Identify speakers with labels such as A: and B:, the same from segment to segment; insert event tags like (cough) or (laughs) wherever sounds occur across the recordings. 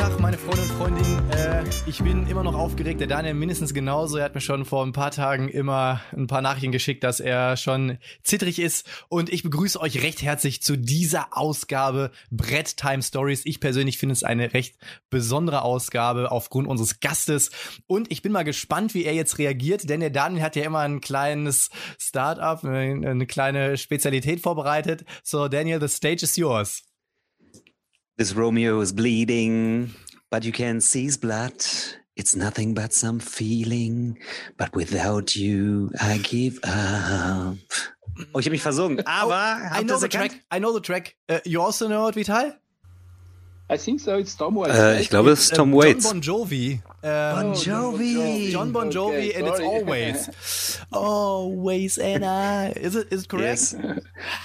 A: Tag, meine Freunde und Freundinnen. Äh, ich bin immer noch aufgeregt. Der Daniel mindestens genauso. Er hat mir schon vor ein paar Tagen immer ein paar Nachrichten geschickt, dass er schon zittrig ist. Und ich begrüße euch recht herzlich zu dieser Ausgabe Brett Time Stories. Ich persönlich finde es eine recht besondere Ausgabe aufgrund unseres Gastes. Und ich bin mal gespannt, wie er jetzt reagiert, denn der Daniel hat ja immer ein kleines Startup, eine kleine Spezialität vorbereitet. So, Daniel, the stage is yours.
B: This Romeo is bleeding, but you can't see his blood. It's nothing but some feeling, but without you, I give up. Oh, ich habe mich versungen, aber
A: oh, I know the track. I know the track. Uh, you also know it, Vital?
C: I think so. It's Tom Waits.
B: Äh, ich glaube, es ist Tom Waits.
A: John Bon Jovi.
B: Um, bon Jovi.
A: John Bon Jovi, okay, and it's always, (laughs) always and I. Is it is it correct?
B: Yes.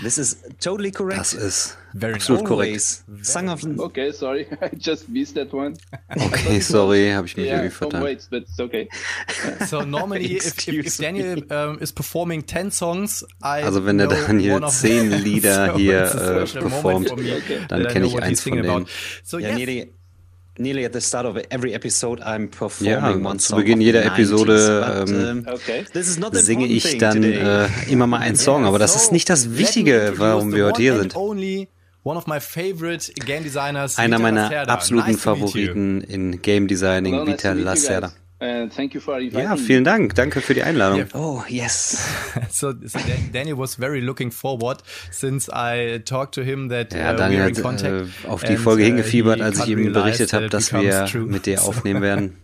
B: This is totally correct.
D: Das ist
A: Very
B: absolut
A: nice.
B: korrekt. Song of
C: Okay, sorry, (laughs) I just missed that one.
D: okay, sorry, habe ich mich
C: yeah,
D: irgendwie vertan.
C: Waits, but it's okay. (laughs)
A: So normally, if, if, Daniel um, is performing 10 songs, I
D: Also wenn der
A: know
D: Daniel
A: one of
D: zehn. Lieder
A: So
D: hier,
A: moment
D: performt,
A: for me
D: dann
A: that I
D: kenn
A: know
D: ich eins von denen.
A: So
B: Yeah,
A: yes,
B: nearly, nearly at the start of every episode, I'm performing
D: Ja,
B: one
D: zu
B: song
D: Beginn jeder
B: the
D: Episode
B: 90s, but,
D: ähm,
B: um,
C: Okay.
B: this is not the
D: singe
B: important
D: ich
B: thing
D: dann
B: today.
D: äh, immer mal einen (laughs) Song, aber das ist nicht das Wichtige, warum
A: the
D: wir heute hier sind.
A: Only one of my favorite game designers,
D: Einer meiner
A: Lacerda.
D: absoluten. Favoriten in Game Designing,
C: you
D: Lacerda.
C: And thank you for inviting
D: Ja,
C: me.
D: vielen Dank. Danke für die Einladung.
A: Ja.
B: Oh, yes. (laughs)
A: So, so Dan- Daniel was very looking forward since I talked to him that
D: Ja,
A: uh,
D: Daniel
A: we're in
D: hat
A: contact.
D: äh, auf die
A: and,
D: Folge
A: uh,
D: hingefiebert,
A: he
D: als ich ihm berichtet habe, dass wir
A: true.
D: mit dir (laughs) aufnehmen werden.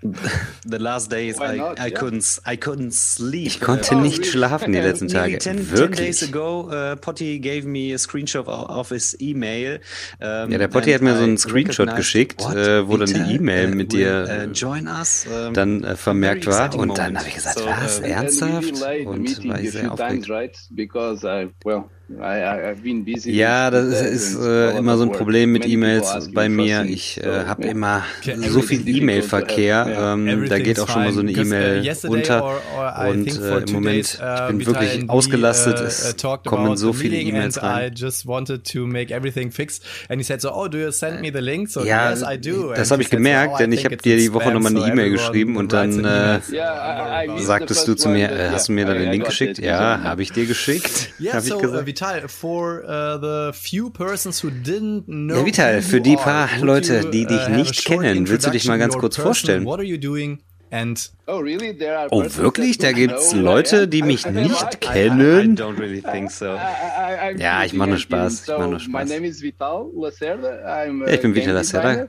B: The last days I,
C: not?
B: I
C: Yeah.
B: couldn't I couldn't sleep.
D: Ich konnte
C: Oh,
D: nicht
C: really?
D: schlafen die letzten Tage.
B: 10, 10
D: Wirklich.
B: days ago, uh, Potty gave me a screenshot of, his email. Um,
D: Ja, der Potti hat mir so einen Screenshot geschickt,
B: what,
D: äh, wo dann die
B: Vital,
D: E-Mail
B: uh,
D: mit dir,
B: uh, join us? Um,
D: dann äh, vermerkt war. Und dann habe ich gesagt,
B: So,
D: was,
B: uh,
D: ernsthaft? Und war ich sehr
C: few times,
D: aufgeregt.
C: right? Because I, well, I've been busy.
D: Ja, das ist
C: a
D: äh, immer so ein. Problem mit E-Mails bei mir. Ich äh, habe immer so viel E-Mail-Verkehr. Ähm, da geht auch schon mal so eine
A: uh,
D: E-Mail
A: yesterday
D: unter.
A: or- or I
D: Und
A: think for
D: äh, im
A: two
D: Moment,
A: days,
D: ich
A: uh,
D: bin wirklich ausgelastet.
A: uh, uh,
D: Es kommen so viele E-Mails rein.
A: just wanted to make everything fixed. And he said so, oh, do you send me the link? So
D: Ja, das habe ich gemerkt,
A: oh, I
D: denn ich habe dir die Woche nochmal eine E-Mail geschrieben und dann
A: an
D: äh, sagtest du zu mir, äh,
C: yeah,
D: hast du mir dann
C: I-
D: den Link geschickt?
C: it.
D: Ja, (laughs) habe ich dir geschickt. Habe ich
A: so uh,
D: gesagt.
A: Vital, for uh, the few persons who didn't know
D: Ja, Vital,
A: who
D: für
A: you
D: die
A: are,
D: paar Leute,
A: you,
D: die dich
A: uh,
D: nicht
A: short
D: kennen, willst du dich mal ganz kurz vorstellen?
A: What are you doing? And
C: Oh, really? There are
D: Oh, wirklich? Da gibt's
C: I
D: Leute, die mich
C: I- I-
D: nicht
C: I-
B: I
D: kennen?
B: don't really think so.
C: I- I- I'm
D: Ja, ich mache nur Spaß, ich mache nur
C: So,
D: Spaß.
C: My name is Vital Lacerda. I'm
D: Ja, ich bin Vital
C: game
D: Lacerda,
C: designer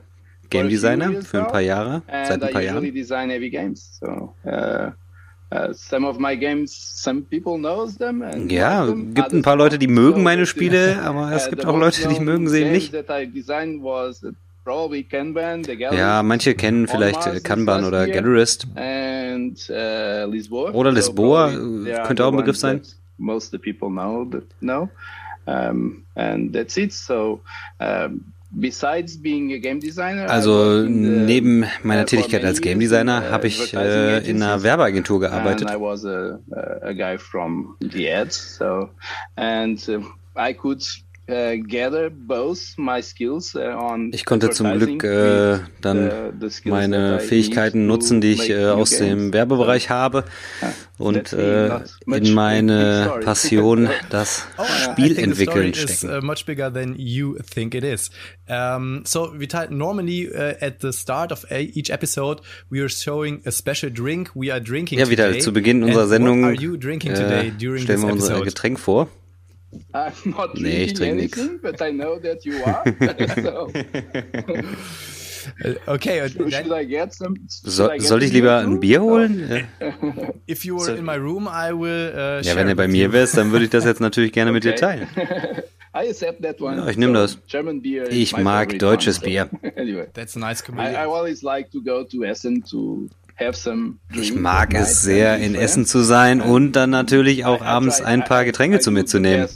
D: Game
C: for a few
D: Designer
C: years
D: für ein paar Jahre, seit ein
C: I
D: paar Jahren.
C: Uh, some of my games, some people knows them. And
D: Ja,
C: them,
D: gibt ein paar Leute, die mögen meine Spiele, (laughs) aber es
C: uh,
D: gibt auch Leute, die mögen sie nicht.
C: Uh,
D: Ja, manche kennen vielleicht äh, Kanban oder. Gallerist. Oder Lisboa, äh, könnte auch ein Begriff sein.
C: Most the people know know, um, and that's it. So. Um, Besides being a game designer,
D: Also neben meiner Tätigkeit als Game Designer
C: uh,
D: habe ich äh, in einer. Werbeagentur gearbeitet.
C: I was a, a, a guy from the ads. So, and uh, I could uh, gather both my skills uh, on.
D: Ich konnte zum Glück äh, dann
C: the- the skills
D: meine Fähigkeiten nutzen, die ich äh, aus dem. Werbebereich habe und äh, in meine. (laughs) Passion das
A: Oh, story is
D: stecken.
A: uh, much bigger than you think it is. Um, so, Vital, normally uh, at the start of a, each episode, we are showing a special drink we are drinking
D: Ja, wieder
A: today.
D: zu Beginn unserer
A: And
D: Sendung
A: What are you drinking today
D: äh,
A: during
D: stellen
A: this
D: wir unser? Getränk vor.
C: I'm not
D: Nee, ich
C: drinking
D: trinke
C: anything, but I know that you are. (laughs) so, (laughs)
A: okay,
C: I get some? should
D: So,
C: I get
D: soll ich
C: some
D: lieber ein? Bier holen?
A: If you were
B: So-
A: in my room, I will. Uh,
D: Ja, wenn er bei mir
A: you.
D: wärst, dann würde ich das jetzt natürlich gerne mit dir
C: Okay.
D: teilen. (laughs)
C: I accept that one.
D: Ja, ich nehm das.
C: German beer is
D: Ich mag deutsches
C: one,
D: Bier.
C: anyway,
A: That's a nice
C: I,
A: comedian.
C: I always like to go to Essen to.
D: Ich mag es sehr, in Essen zu sein und dann natürlich auch abends ein paar Getränke zu mir zu nehmen.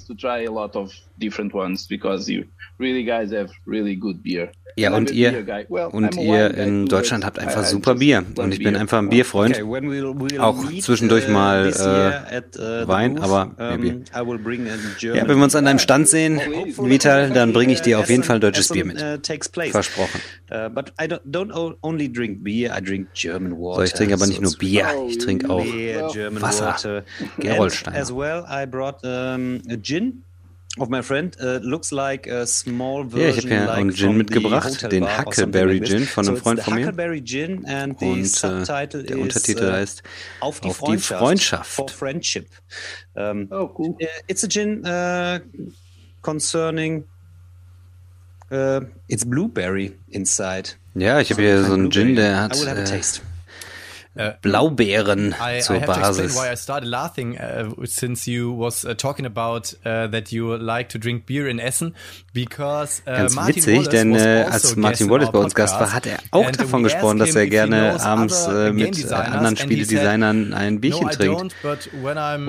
C: Different ones because you really guys have really good beer.
D: Ja, und ihr.
C: Well,
D: und ihr in Deutschland habt einfach
C: I
D: super Bier. Und ich bin einfach ein Bierfreund.
B: Okay, when we'll, we'll
D: Auch zwischendurch
B: uh,
D: mal, äh,
B: at, uh,
D: Wein, aber
B: um, German
D: Ja, wenn wir uns an deinem Stand sehen, Vital, dann bringe ich dir auf jeden Fall deutsches Bier mit.
B: Uh.
D: Versprochen.
B: Uh, but I don't, don't o- only drink beer, I drink German water.
D: So, ich trinke aber nicht nur Bier, ich trinke auch Wasser.
B: water.
D: Gerolsteiner.
B: And as well, I brought um, a gin of my friend. Uh, looks like a small version.
D: Ja, ich habe ja
B: like
D: einen Gin
B: from
D: mitgebracht, den Huckleberry. Gin von
B: so
D: einem
B: it's
D: Freund
B: the
D: von mir.
B: Huckleberry Gin and the
D: Und äh,
B: subtitle
D: der
B: is,
D: Untertitel
B: uh,
D: heißt
B: Auf die
D: Auf die
B: Freundschaft.
D: Freundschaft.
B: For friendship. Um,
C: Oh, cool.
B: uh, it's a gin uh, concerning. Uh, it's blueberry inside.
D: Ja, ich habe hier so einen Gin, der hat
B: I will have a
D: äh,
B: taste.
A: Uh,
D: Blaubeeren
A: I, I
D: zur
A: have to explain
D: Basis.
A: why I started laughing uh, since you was uh, talking about uh, that you like to drink beer in Essen because uh,
D: Ganz
A: Martin
D: witzig,
A: Wallace
D: denn äh,
A: also
D: als Martin
A: in
D: Wallace bei uns Gast war, hat er auch davon gesprochen, dass er gerne abends äh, mit äh, anderen Spieledesignern ein Bierchen
A: no, I
D: trinkt.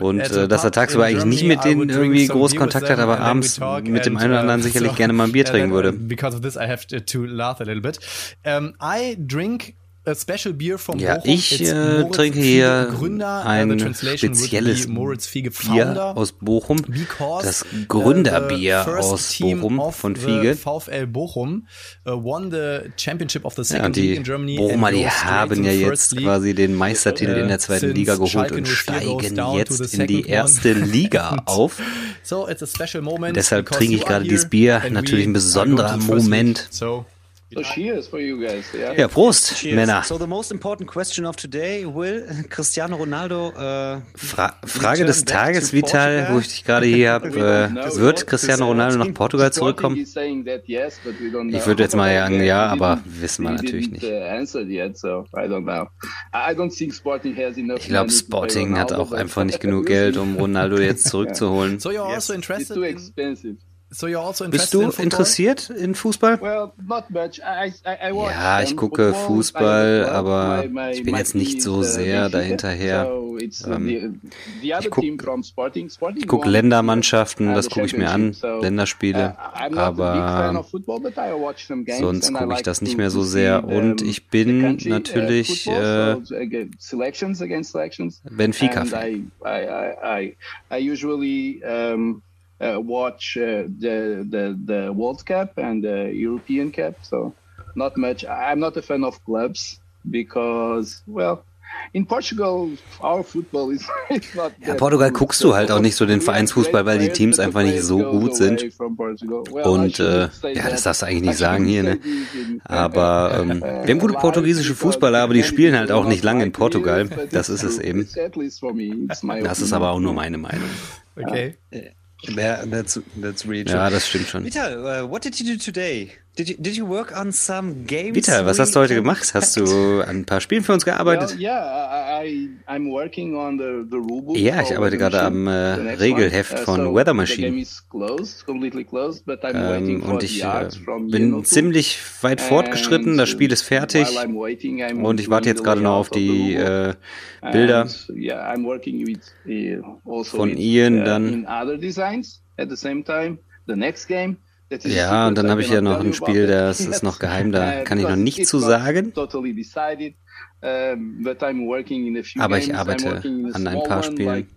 D: Und äh, dass er tagsüber eigentlich nicht mit
A: I
D: denen irgendwie groß Kontakt hat, aber abends mit dem einen oder
A: uh,
D: anderen sicherlich gerne mal ein Bier (laughs) trinken würde.
A: Because of this, I have to, to laugh a little bit. Um, I drink a special beer from
D: Ja,
A: Bochum.
D: ich äh, trinke hier
A: Gründer. Uh,
D: ein spezielles Bier aus Bochum,
A: Because
D: das
A: uh, the
D: Gründerbier
A: first
D: aus Bochum von Fiege.
A: VfL Bochum uh, won the championship of the
D: Ja,
A: second
D: und
A: league
D: die
A: in Germany.
D: Bochumer, die haben ja jetzt
A: league.
D: quasi den Meistertitel in der zweiten Liga geholt
A: Schalke
D: und
A: 04 goes
D: steigen jetzt in die erste. Liga (laughs) auf.
A: So it's a special moment.
D: Deshalb trinke ich gerade dieses Bier. Natürlich ein besonderer Moment.
A: league. So
C: So cheers for you guys. Yeah.
D: Ja, Prost,
B: Cheers.
D: Männer.
B: So the most important question of today, will Cristiano Ronaldo uh,
D: Fra Frage des Tages, Vital, wo ich dich gerade hier habe. (laughs) Äh, wird Cristiano Ronaldo nach Portugal zurückkommen? Ich würde jetzt mal sagen, ja, aber wissen wir natürlich nicht.
C: uh,
D: Ich glaube, Sporting hat auch einfach nicht genug (laughs) Geld, um Ronaldo jetzt (laughs) zurückzuholen.
A: So you're also interested
C: too
A: in,
C: expensive.
A: So you're also
D: Bist
A: interested
D: du
A: in football?
D: interessiert in Fußball?
C: Well, not much. I, I, I watch
D: Ja, ich gucke
C: football.
D: Fußball, aber
C: My- my-
D: ich bin jetzt nicht so
C: uh,
D: sehr
C: Benfica.
D: dahinterher.
C: So uh,
D: Ähm,
C: the, the other
D: guck-
C: team from Sporting. Sporting
D: Ich gucke Ländermannschaften,
C: uh,
D: das gucke ich mir an.
C: So,
D: Länderspiele,
C: uh, big fan
D: aber
C: football,
D: sonst gucke ich das nicht mehr so sehr.
C: the,
D: Und ich bin
C: country, uh,
D: natürlich
C: football,
D: äh,
C: so, uh, selections against selections.
D: Benfica-Fan.
C: And I, I, I, I, I usually um, uh, watch uh, the, the the World Cup and the European Cup. So not much. I'm not a fan of clubs because, well, in Portugal, our football is (laughs) not.
D: Ja, Portugal
C: good.
D: guckst du halt auch nicht so den Vereinsfußball, weil die Teams einfach nicht so gut sind. Und äh, ja, das darfst du eigentlich nicht sagen hier, ne? Aber ähm, (laughs) wir haben gute portugiesische Fußballer, aber die spielen halt auch nicht lange in Portugal. Das ist es eben.
C: At least for me, it's my
D: Das ist aber auch nur meine Meinung.
A: Okay.
B: Yeah, that's that's really true.
D: Ja, das stimmt schon.
B: Vital, uh, what did you do today? Did you, did you work on some games?
D: Vital, was hast du heute gemacht? Hast du an ein paar Spielen für uns gearbeitet?
C: Well, yeah, I, I'm working on the, the rulebook.
D: Ja, ich
C: for
D: arbeite gerade am, äh, Regelheft.
C: Uh,
D: von
C: so
D: Weather
C: The
D: Machine.
C: closed, closed,
D: Ähm, und
C: the
D: ich äh, bin ziemlich weit fortgeschritten. Das Spiel ist fertig.
C: I'm waiting, I'm
D: Und ich warte jetzt
C: the
D: gerade noch auf die
C: rulebook.
D: äh, Bilder.
C: And, yeah, I'm working with uh, also
D: Von Ian
C: uh,
D: dann. Ja, und dann habe ich ja noch ein Spiel, das (laughs) ist noch geheim, da (laughs) kann ich noch
C: because
D: nichts
C: it's
D: zu sagen.
C: Few
D: Aber ich arbeite an ein paar Spielen.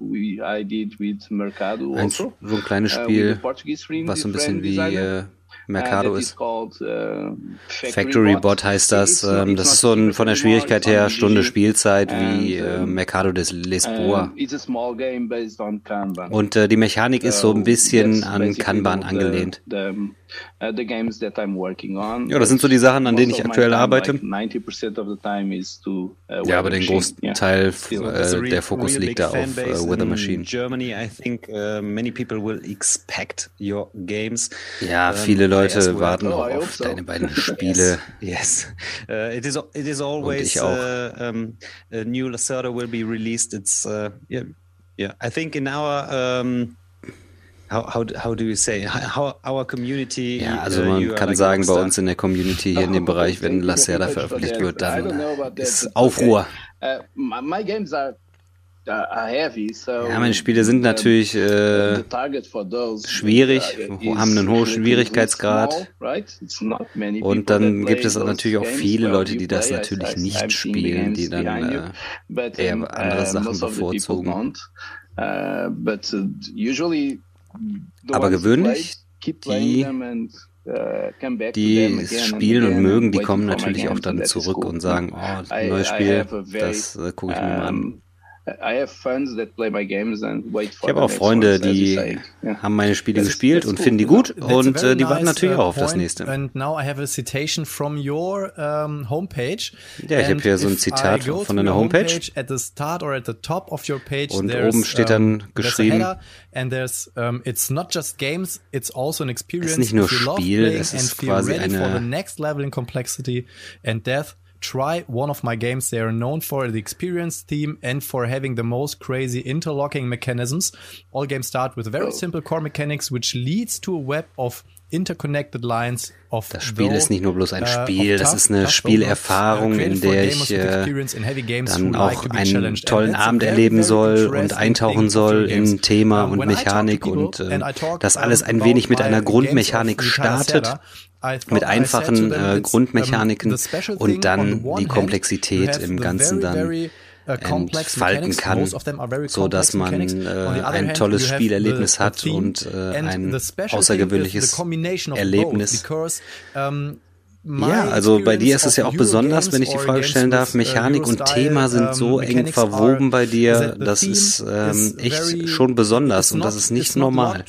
D: Ein,
C: also.
D: so ein kleines
C: with
D: Spiel, was so ein bisschen wie äh, Mercado
C: Uh, that
D: ist.
C: uh,
D: Factory Bot heißt das. Ähm, das ist so ein, von der Schwierigkeit her Stunde. Spielzeit wie äh, Mercado des Lisboa. Und äh, die Mechanik ist so ein bisschen an Kanban angelehnt.
C: The, um, uh, the games that I'm working on.
D: Ja, das sind so die Sachen, an denen ich aktuell
C: time,
D: arbeite.
C: Like 90% of the time is to, uh,
D: Ja, aber den großen
C: Yeah.
D: Teil äh, der Fokus
B: real
D: liegt da auf äh, Weather
B: in
D: Machine.
B: Germany, I think uh, many people will expect your games.
D: Ja,
B: Um,
D: viele
B: as
D: Leute warten
C: Oh,
D: auch
C: hope
D: auf
C: so.
D: deine beiden (laughs) Spiele.
B: Yes, uh, it is. It is always
D: ich auch.
B: uh, um, a new Lacerda will be released. It's uh, yeah, yeah. I think in our um, how how how do you say how our community?
D: Ja, also
B: uh, you
D: man
B: are
D: kann
B: like
D: sagen, bei uns in der Community hier in dem Bereich, wenn Lacerda
C: much for
D: veröffentlicht wird, dann
C: that,
D: ist
C: but
D: Aufruhr.
C: okay. Uh, my, games are
D: Ja, meine Spiele sind natürlich äh, schwierig, haben einen hohen Schwierigkeitsgrad. Und dann gibt es natürlich auch viele Leute, die das natürlich nicht spielen, die dann äh, eher andere Sachen bevorzugen. Aber gewöhnlich, die die es spielen und mögen, die kommen natürlich auch dann zurück und sagen, oh, neues Spiel, das äh, gucke ich mir mal an. Ich habe auch Freunde, die haben meine Spiele gespielt und finden die gut und äh, die warten natürlich uh, auch auf das nächste. And now I have a citation from your um, homepage. Ja, ich habe hier so ein Zitat von deiner Homepage. At the start or at the top of your page, und oben steht dann geschrieben. And there's, um, it's not just games, it's also an experience. Es ist nicht nur Spiel, es ist quasi eine
A: next level in complexity and death. Try one of my games. They are known for the experience theme and for having the most crazy interlocking mechanisms. All games start with very oh. simple core mechanics, which leads to a web of interconnected lines of
D: Das Spiel ist nicht nur bloß ein uh, Spiel, das ist eine Spielerfahrung, uh, in der ich äh, dann auch einen tollen Abend erleben soll und eintauchen soll in Thema und Mechanik und äh, das alles ein wenig mit einer Grundmechanik startet mit einfachen äh, Grundmechaniken und dann die Komplexität im Ganzen dann uh, entfalten kann, so dass man äh, ein tolles Spielerlebnis hat und äh, ein außergewöhnliches Erlebnis. Ja, also bei dir ist es ja auch besonders, wenn ich die Frage stellen darf, uh, Mechanik und Thema sind so eng verwoben bei dir, das ist ähm, echt schon besonders und das ist nicht normal.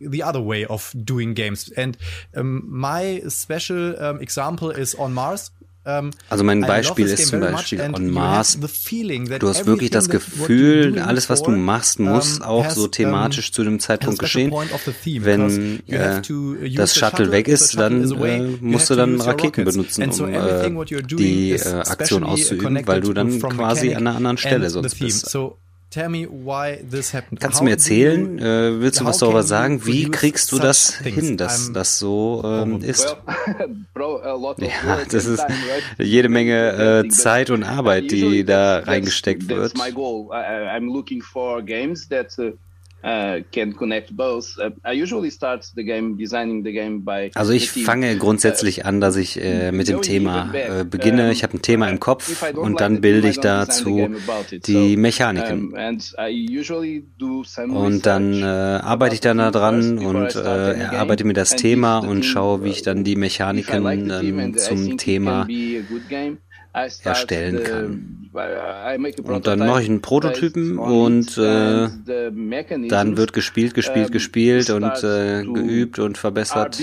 A: the other way of doing games. And um, my special um, example is on Mars.
D: Also mein Beispiel ist zum Beispiel on Mars. Du hast wirklich das Gefühl, alles was du machst, muss auch so thematisch zu dem Zeitpunkt geschehen. Wenn äh, das Shuttle weg ist, dann äh, musst du dann Raketen benutzen, um äh, die äh, Aktion auszuüben, weil du dann quasi an einer anderen Stelle sonst bist. Kannst du mir erzählen, äh, willst du was darüber sagen? Wie kriegst du das hin, dass das so ähm, ist? (laughs) Ja, das ist jede Menge äh, Zeit und Arbeit, die da reingesteckt wird. Uh, can connect both. Uh, I usually start the game designing the game by. Also ich fange grundsätzlich an, dass ich äh, mit dem Thema äh, beginne. Ich habe ein Thema im Kopf und dann bilde ich dazu die Mechaniken. Und dann äh, arbeite ich dann daran und äh, erarbeite mir das Thema und schaue, wie ich dann die Mechaniken zum Thema erstellen kann. Und dann mache ich einen Prototypen und äh, dann wird gespielt, gespielt, gespielt und äh, geübt und verbessert.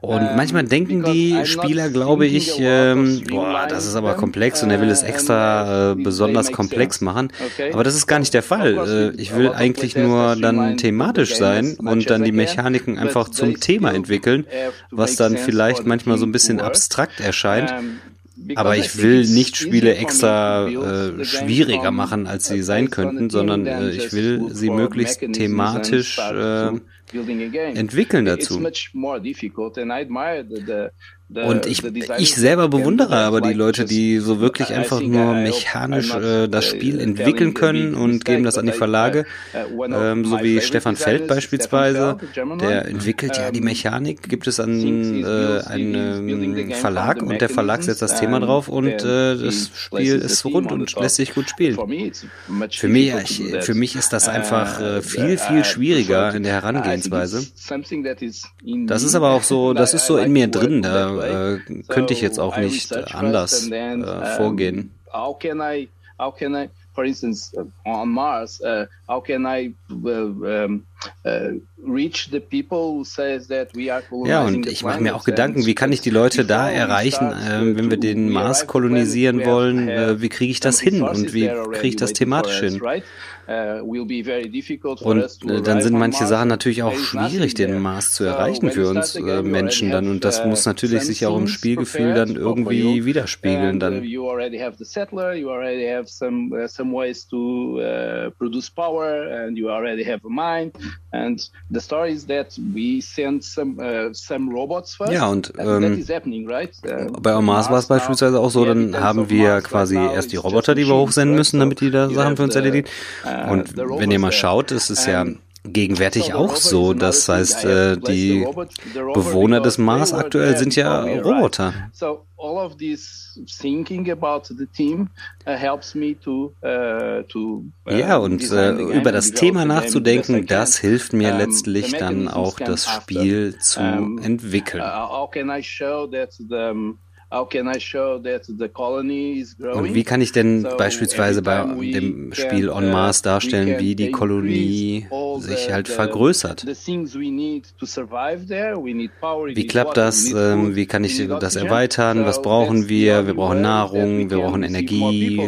D: Und ähm, manchmal denken die Spieler, glaube ich, ähm, boah, das ist aber komplex und er will es extra äh, besonders komplex machen. Aber das ist gar nicht der Fall. Äh, ich will eigentlich nur dann thematisch sein und dann die Mechaniken einfach zum Thema entwickeln, was dann vielleicht manchmal so ein bisschen abstrakt erscheint. Aber ich will nicht Spiele extra äh, schwieriger machen, als sie sein könnten, sondern äh, ich will sie möglichst thematisch äh, entwickeln dazu. Und ich, ich selber bewundere aber die Leute, die so wirklich einfach nur mechanisch äh, das Spiel entwickeln können und geben das an die Verlage, uh, ähm, so wie Stefan Feld beispielsweise. Der entwickelt ja die Mechanik, gibt es an äh, einen Verlag und der Verlag setzt das Thema drauf und äh, das Spiel ist rund und lässt sich gut spielen. Für mich, ich, für mich ist das einfach äh, viel, viel schwieriger in der Herangehensweise. Das ist aber auch so, das (laughs) ist so in mir drin. Da äh, könnte ich jetzt auch nicht anders äh, vorgehen. How can I, how can I, for instance, uh, on Mars, uh, how can I uh, um, uh, are Ja, und ich mache mir auch Gedanken, wie kann ich die Leute da erreichen, äh, wenn wir den Mars kolonisieren wollen, äh, wie kriege ich das hin und wie kriege ich das thematisch hin? Uh, und äh, dann sind manche Sachen natürlich auch schwierig, den Mars zu erreichen für uns äh, Menschen dann. Und das uh, muss natürlich sich auch im Spielgefühl dann irgendwie widerspiegeln dann. And the story is that we send some uh, some robots first. Ja, und ähm, right? uh, bei Mars war es beispielsweise auch so, dann haben wir quasi erst die Roboter, die wir hochsenden müssen, damit die da Sachen für uns erledigen. Uh, und wenn ihr mal schaut, ist es ja gegenwärtig auch so. Das heißt, äh, die Bewohner des Mars aktuell sind ja Roboter. Uh, uh, ja, und äh, über das Thema nachzudenken, das hilft mir letztlich dann auch das Spiel zu entwickeln. Und wie kann ich denn beispielsweise bei dem Spiel On Mars darstellen, wie die Kolonie sich halt vergrößert? Wie klappt das? Ähm, wie kann ich das erweitern? Was brauchen wir? Wir brauchen Nahrung, wir brauchen Energie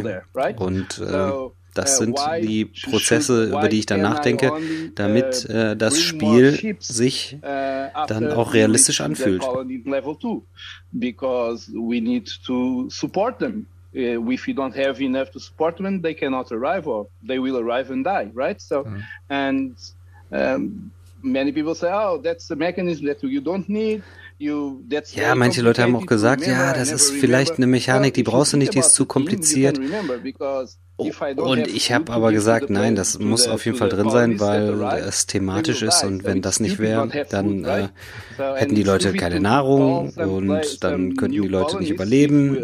D: und äh, das sind die Prozesse, über die ich dann nachdenke, damit äh, das Spiel sich dann auch realistisch anfühlt. Because we need to support them. If we don't have enough to support them, they cannot arrive or they will arrive and die, right? So, mhm. and um, many people say, oh, that's a mechanism that you don't need. Ja, manche Leute haben auch gesagt, ja, das ist vielleicht eine Mechanik, die brauchst du nicht, die ist zu kompliziert. Und ich habe aber gesagt, nein, das muss auf jeden Fall drin sein, weil es thematisch ist und wenn das nicht wäre, dann äh, hätten die Leute keine Nahrung und dann könnten die Leute nicht überleben.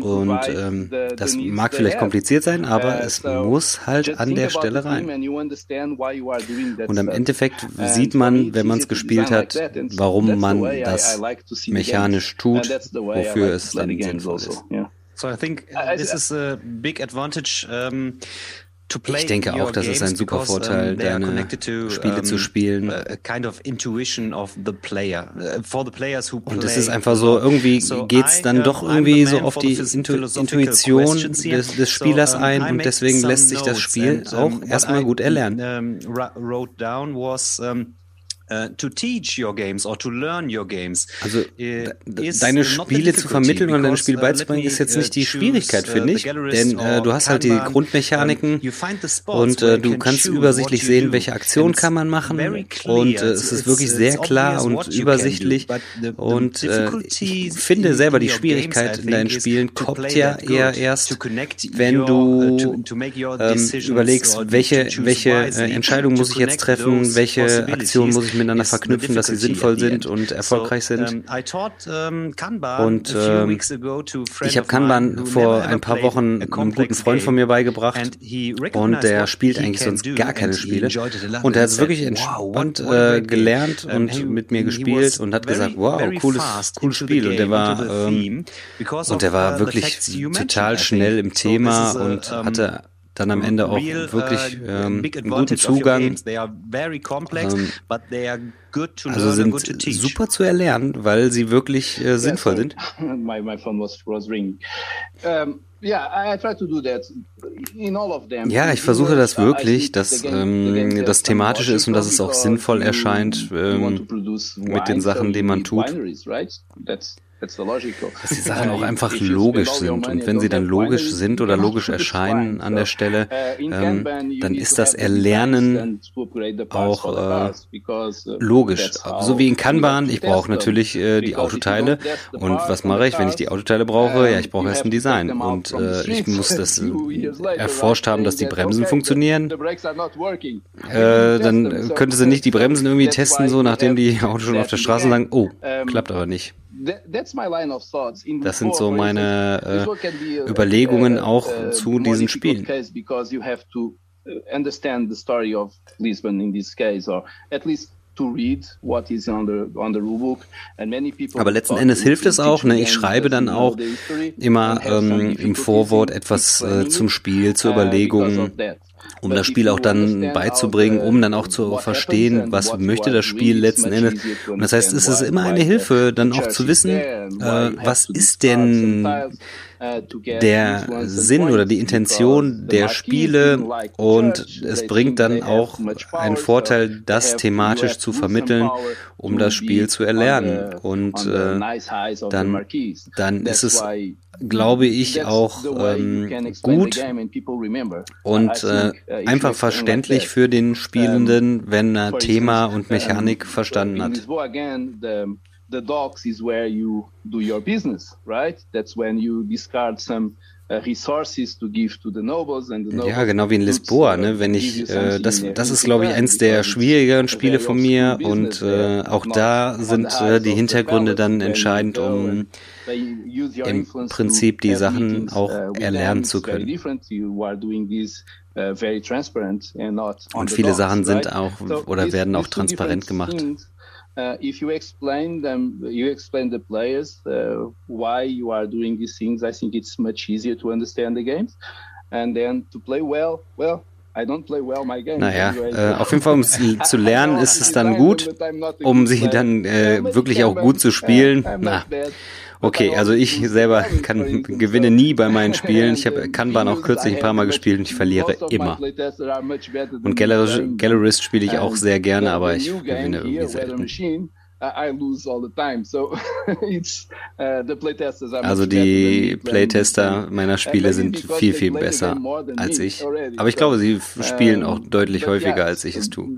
D: Und ähm, das mag vielleicht kompliziert sein, aber es muss halt an der Stelle rein. Und im Endeffekt sieht man, wenn man es gespielt hat, warum man das mechanisch tut, wofür es dann sinnvoll ist. So I think uh, this is a big advantage. Um, ich denke auch, das ist ein super Vorteil, deine Spiele zu spielen. Und es ist einfach so, irgendwie geht's dann doch irgendwie so auf die Intu Intuition des, des Spielers ein und deswegen lässt sich das Spiel auch erstmal gut erlernen. Uh, to teach your games or to learn your games. Also uh, deine Spiele zu vermitteln und dein Spiel uh, beizubringen ist jetzt nicht die Schwierigkeit, finde ich, denn äh, du hast halt die Grundmechaniken und äh, du kannst übersichtlich sehen, welche Aktion kann man machen und äh, es ist wirklich sehr klar und übersichtlich und äh, ich finde selber die Schwierigkeit in deinen Spielen kommt ja eher erst, wenn du ähm, überlegst, welche welche äh, Entscheidung muss ich jetzt treffen, welche Aktion muss ich miteinander verknüpfen, dass sie sinnvoll sind und erfolgreich sind. Und äh, ich habe Kanban vor ein paar Wochen einem guten Freund von mir beigebracht und der spielt eigentlich sonst gar keine Spiele. Und er hat es wirklich entspannt äh, gelernt und mit mir gespielt und hat gesagt, wow, cooles, cooles Spiel. Und der war ähm, und der war wirklich total schnell im Thema und hatte dann am Ende auch wirklich ähm, einen guten Zugang. Ähm, also sind super zu erlernen, weil sie wirklich äh, sinnvoll sind. Ja, ich versuche das wirklich, dass ähm, das thematisch ist und dass es auch sinnvoll erscheint ähm, mit den Sachen, die man tut dass die Sachen (laughs) auch einfach logisch sind. Und wenn sie dann logisch sind oder logisch erscheinen an der Stelle, uh, ähm, dann ist das Erlernen auch äh, uh, logisch. So wie in Kanban, ich brauche natürlich äh, die Autoteile. Und was mache ich, wenn ich die Autoteile brauche? Ja, ich brauche erst ein Design. Und äh, ich muss (laughs) das erforscht haben, dass die Bremsen funktionieren. Äh, dann könnte sie (laughs) nicht die Bremsen irgendwie testen, so nachdem die Autos schon auf der Straße sagen, oh, klappt aber nicht. Das sind so meine äh, Überlegungen auch zu diesen Spielen. understand the story of Lisbon in this case, or at least aber letzten Endes hilft es auch. Ne? Ich schreibe dann auch immer ähm, im Vorwort etwas äh, zum Spiel, zur uh, Überlegung um das Spiel auch dann beizubringen, um dann auch zu verstehen, was möchte das Spiel letzten Endes. Und das heißt, es ist immer eine Hilfe, dann auch zu wissen, äh, was ist denn der Sinn oder die Intention der Spiele und es bringt dann auch einen Vorteil, das thematisch zu vermitteln, um das Spiel zu erlernen. Und äh, dann, dann ist es glaube ich, auch ähm, gut und äh, einfach verständlich für den Spielenden, wenn er Thema und Mechanik verstanden hat. The docks is where you do your business, right? That's when you discard some Uh, ja, genau wie in Lisboa, ne? Wenn ich, äh, das, das ist, glaube ich, eins der schwierigeren Spiele von mir und äh, auch da sind äh, die Hintergründe dann entscheidend, um im Prinzip die Sachen auch uh, erlernen zu können. Uh, und viele Sachen sind auch oder werden auch transparent gemacht
C: uh, if you explain them, you explain the players uh, why you are doing these things. I think it's much easier to understand the games, and then to play well. Well, I don't play well my game.
D: Naja, äh, auf jeden Fall, um es (laughs) zu lernen, ist es dann gut, um sie dann äh, wirklich auch gut zu spielen. Na, Okay, also ich selber kann, gewinne nie bei meinen (laughs) Spielen. Ich habe Kanban auch kürzlich ein paar Mal gespielt und ich verliere immer. Und Gallerist spiele ich auch sehr gerne, aber ich gewinne irgendwie selten. (laughs) Also die Playtester meiner Spiele sind viel, viel besser als ich. Aber ich glaube, sie spielen auch deutlich häufiger, als ich es tue.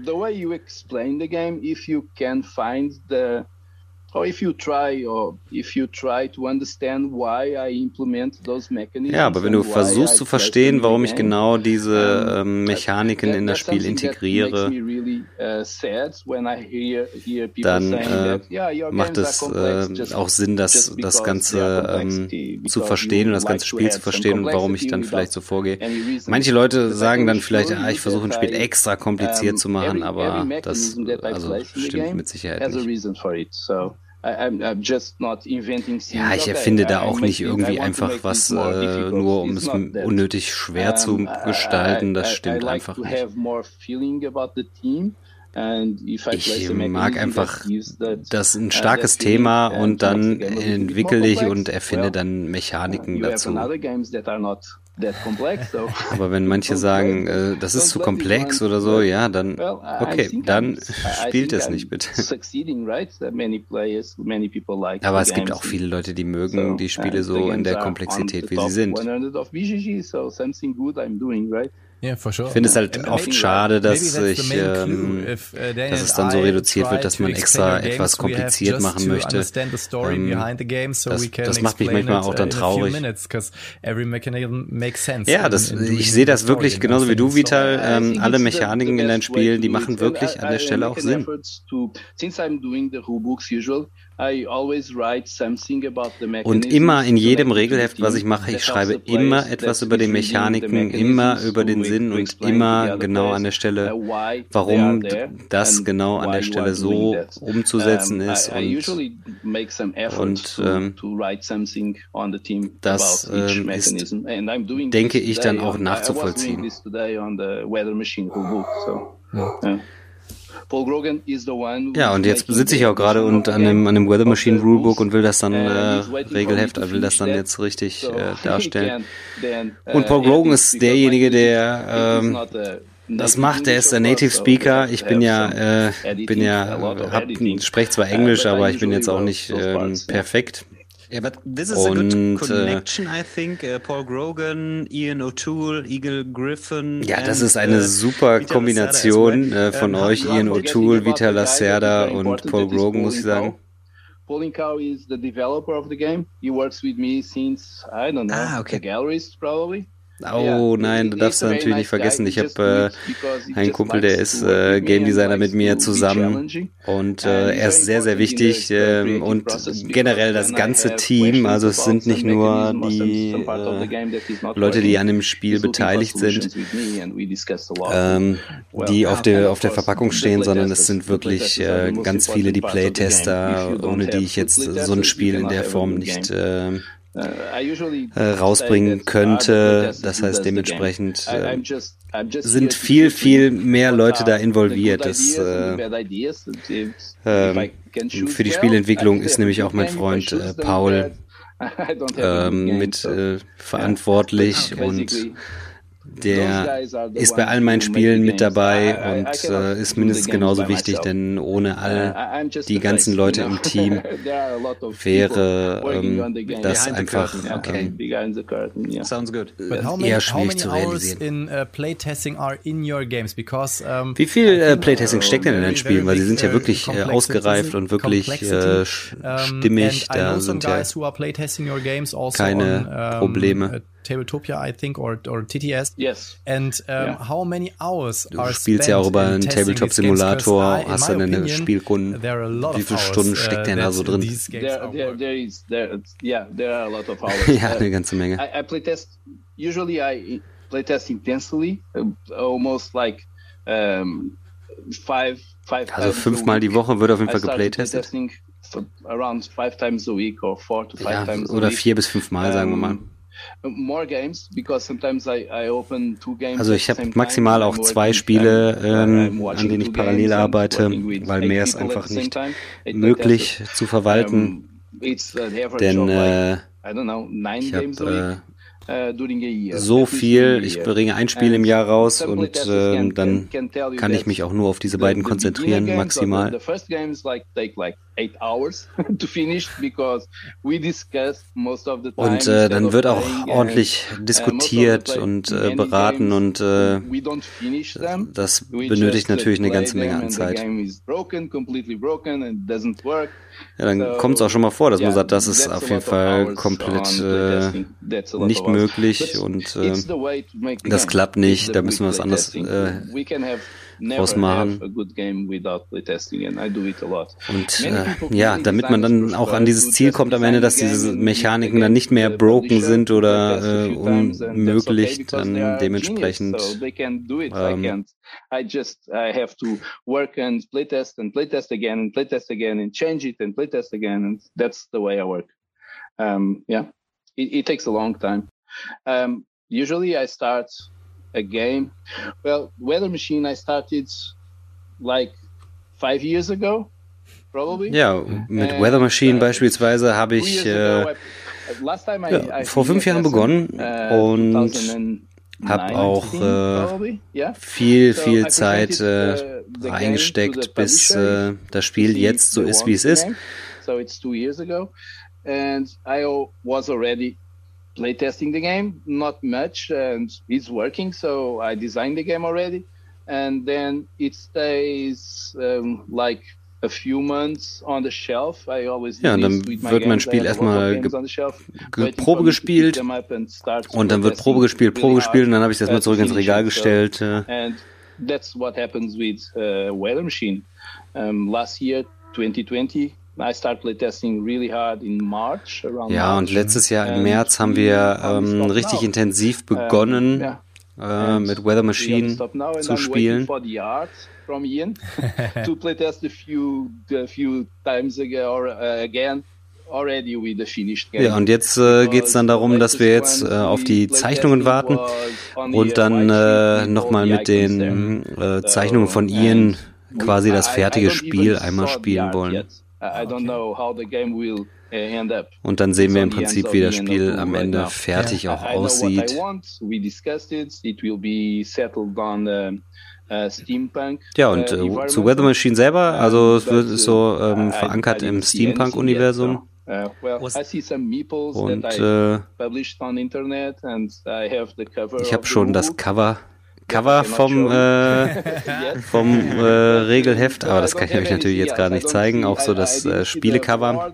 C: Or if you try or if you try to understand why I implement those mechanisms.
D: Ja, aber wenn du versuchst zu verstehen, warum ich genau diese ähm, Mechaniken in das Spiel integriere, uh, dann äh, macht es äh, auch Sinn, das, das Ganze ähm, zu verstehen und das ganze Spiel zu verstehen und warum ich dann vielleicht so vorgehe. Manche Leute sagen dann vielleicht, ah, ich versuche ein Spiel extra kompliziert zu machen, aber das also stimmt mit Sicherheit nicht. Ja, ich erfinde da auch nicht irgendwie einfach was, äh, nur um es unnötig schwer zu gestalten. Das stimmt einfach nicht. Ich mag einfach das ein starkes Thema und dann entwickle ich und erfinde dann Mechaniken dazu. (laughs) Aber wenn manche sagen, äh, das ist zu komplex oder so, ja, dann okay, dann spielt es nicht bitte. Aber es gibt auch viele Leute, die mögen die Spiele so in der Komplexität, wie sie sind.
A: Yeah, sure.
D: Ich finde es halt oft maybe, schade, dass, ich, ähm, if, uh, dass es dann so reduziert wird, dass man extra etwas kompliziert machen möchte. Ähm, das, das macht mich manchmal auch dann traurig. Ja, das, ich sehe das wirklich genauso wie du, Vital. Ähm, alle Mechaniken in deinen Spielen, die machen wirklich an der Stelle auch Sinn. Und immer in jedem Regelheft, was ich mache, ich schreibe immer etwas über die Mechaniken, immer über den Sinn und immer genau an der Stelle, warum das genau an der Stelle so umzusetzen ist. Und, und ähm, das ähm, ist, denke ich, dann auch nachzuvollziehen. Ja. Ja, und jetzt sitze ich auch gerade und an dem, an dem Weather Machine Rulebook und will das dann äh, Regelheft, will das dann jetzt richtig äh, (laughs) darstellen. Und Paul Grogan ist derjenige, der ähm, das macht, er ist der Native Speaker. Ich bin ja, äh, bin ja, hab, spreche zwar Englisch, aber ich bin jetzt auch nicht ähm, perfekt.
B: Yeah, but this is und, a good connection, I think. Uh, Paul Grogan, Ian O'Toole, Eagle Griffin.
D: Ja, das ist eine uh, super Kombination well. äh, von um, euch, Ian O'Toole, Vita Lacerda und Paul Grogan, muss ich sagen.
C: Pauline Cow is the developer of the game. He works with me since, I don't know, ah, okay. the galleries probably.
D: Oh nein, du darfst natürlich nicht vergessen. Ich habe äh, einen Kumpel, der ist äh, Game Designer mit mir zusammen und äh, er ist sehr, sehr wichtig äh, und generell das ganze Team. Also es sind nicht nur die äh, Leute, die an dem Spiel beteiligt sind, ähm, die auf der auf der Verpackung stehen, sondern es sind wirklich äh, ganz viele die Playtester, ohne die ich jetzt so ein Spiel in der Form nicht äh, rausbringen könnte. Das heißt, dementsprechend äh, sind viel, viel mehr Leute da involviert. Das, äh, äh, für die Spielentwicklung ist nämlich auch mein Freund äh, Paul (laughs) ähm, mit äh, verantwortlich und der ist bei all meinen Spielen mit dabei und äh, ist mindestens genauso wichtig, denn ohne all die ganzen Leute im Team (laughs) wäre ähm, das einfach okay.
B: Sounds good.
D: eher schwierig zu realisieren.
A: Uh, um,
D: Wie viel äh, Playtesting steckt denn in deinen Spielen? Weil sie sind ja wirklich äh, ausgereift und wirklich äh, stimmig. Da sind ja
A: also
D: keine Probleme.
A: Tabletopia, I think, or, or TTS.
C: Yes.
A: And um, yeah. how many hours
D: du spielst ja auch über einen Tabletop-Simulator, hast dann eine Spielkunden. Wie viele Stunden steckt denn da so drin?
C: There, there, there is, there, yeah, there are a lot of (laughs) hours.
D: ja, eine ganze Menge.
C: I, I playtest, usually I playtest intensely, uh, almost like um, five, five
D: Also fünfmal die Woche wird auf jeden Fall geplaytestet.
C: Around five times a week or four to five
D: ja,
C: times
D: oder vier bis fünfmal, sagen wir mal. Also ich habe maximal auch zwei Spiele, ähm, an denen ich parallel arbeite, weil mehr ist einfach nicht möglich zu verwalten. Denn äh, ich habe äh, so viel, ich bringe ein Spiel im Jahr raus und äh, dann kann ich mich auch nur auf diese beiden konzentrieren, maximal. (laughs) Und äh, dann wird auch ordentlich diskutiert und äh, beraten und äh, das benötigt natürlich eine ganze Menge an Zeit. Ja, dann kommt es auch schon mal vor, dass man sagt, das ist auf jeden Fall komplett äh, nicht möglich und äh, das klappt nicht, da müssen wir was anderes draus machen. Und äh, ja, damit man dann auch an dieses Ziel kommt am Ende, dass diese Mechaniken dann nicht mehr broken sind oder äh, unmöglich, dann dementsprechend ähm,
C: I just I have to work and playtest and playtest again and playtest again and change it and playtest again and that's the way I work. Um, yeah, it, it takes a long time. Um, usually I start a game. Well, Weather Machine I started like five years ago, probably.
D: Ja, mit And, Weather Machine uh, beispielsweise habe ich äh, ja, vor fünf Jahren begonnen uh, und habe auch äh, viel, viel Zeit äh, reingesteckt, bis äh, das Spiel jetzt so ist, wie es ist.
C: So it's two years ago, and I was already playtesting the game, not much, and it's working. So I designed the game already, and then it stays um, like a few months on the shelf. I always
D: ja, und dann wird mein Spiel erstmal ge ge Probe gespielt und dann wird Probe gespielt, Probe gespielt und dann habe ich es erstmal zurück ins Regal gestellt.
C: And that's what happens with uh, Weather Machine. Um, last year, 2020,
D: ja, und letztes Jahr im März haben wir ähm, richtig intensiv begonnen, äh, mit Weather Machine zu spielen. (laughs) Ja, und jetzt äh, geht es dann darum, dass wir jetzt äh, auf die Zeichnungen warten und dann äh, nochmal mit den äh, Zeichnungen von Ian quasi das fertige Spiel einmal spielen wollen. Uh, Und dann sehen wir im Prinzip, wie das Spiel am Ende fertig auch aussieht. Ja, und uh, äh, zu Weather Machine selber, also es wird so ähm, verankert im Steampunk-Universum. Und äh, ich habe schon das Cover Cover vom, äh, vom äh, Regelheft, aber das kann ich euch natürlich jetzt gerade nicht zeigen. Auch so das äh, Spielecover.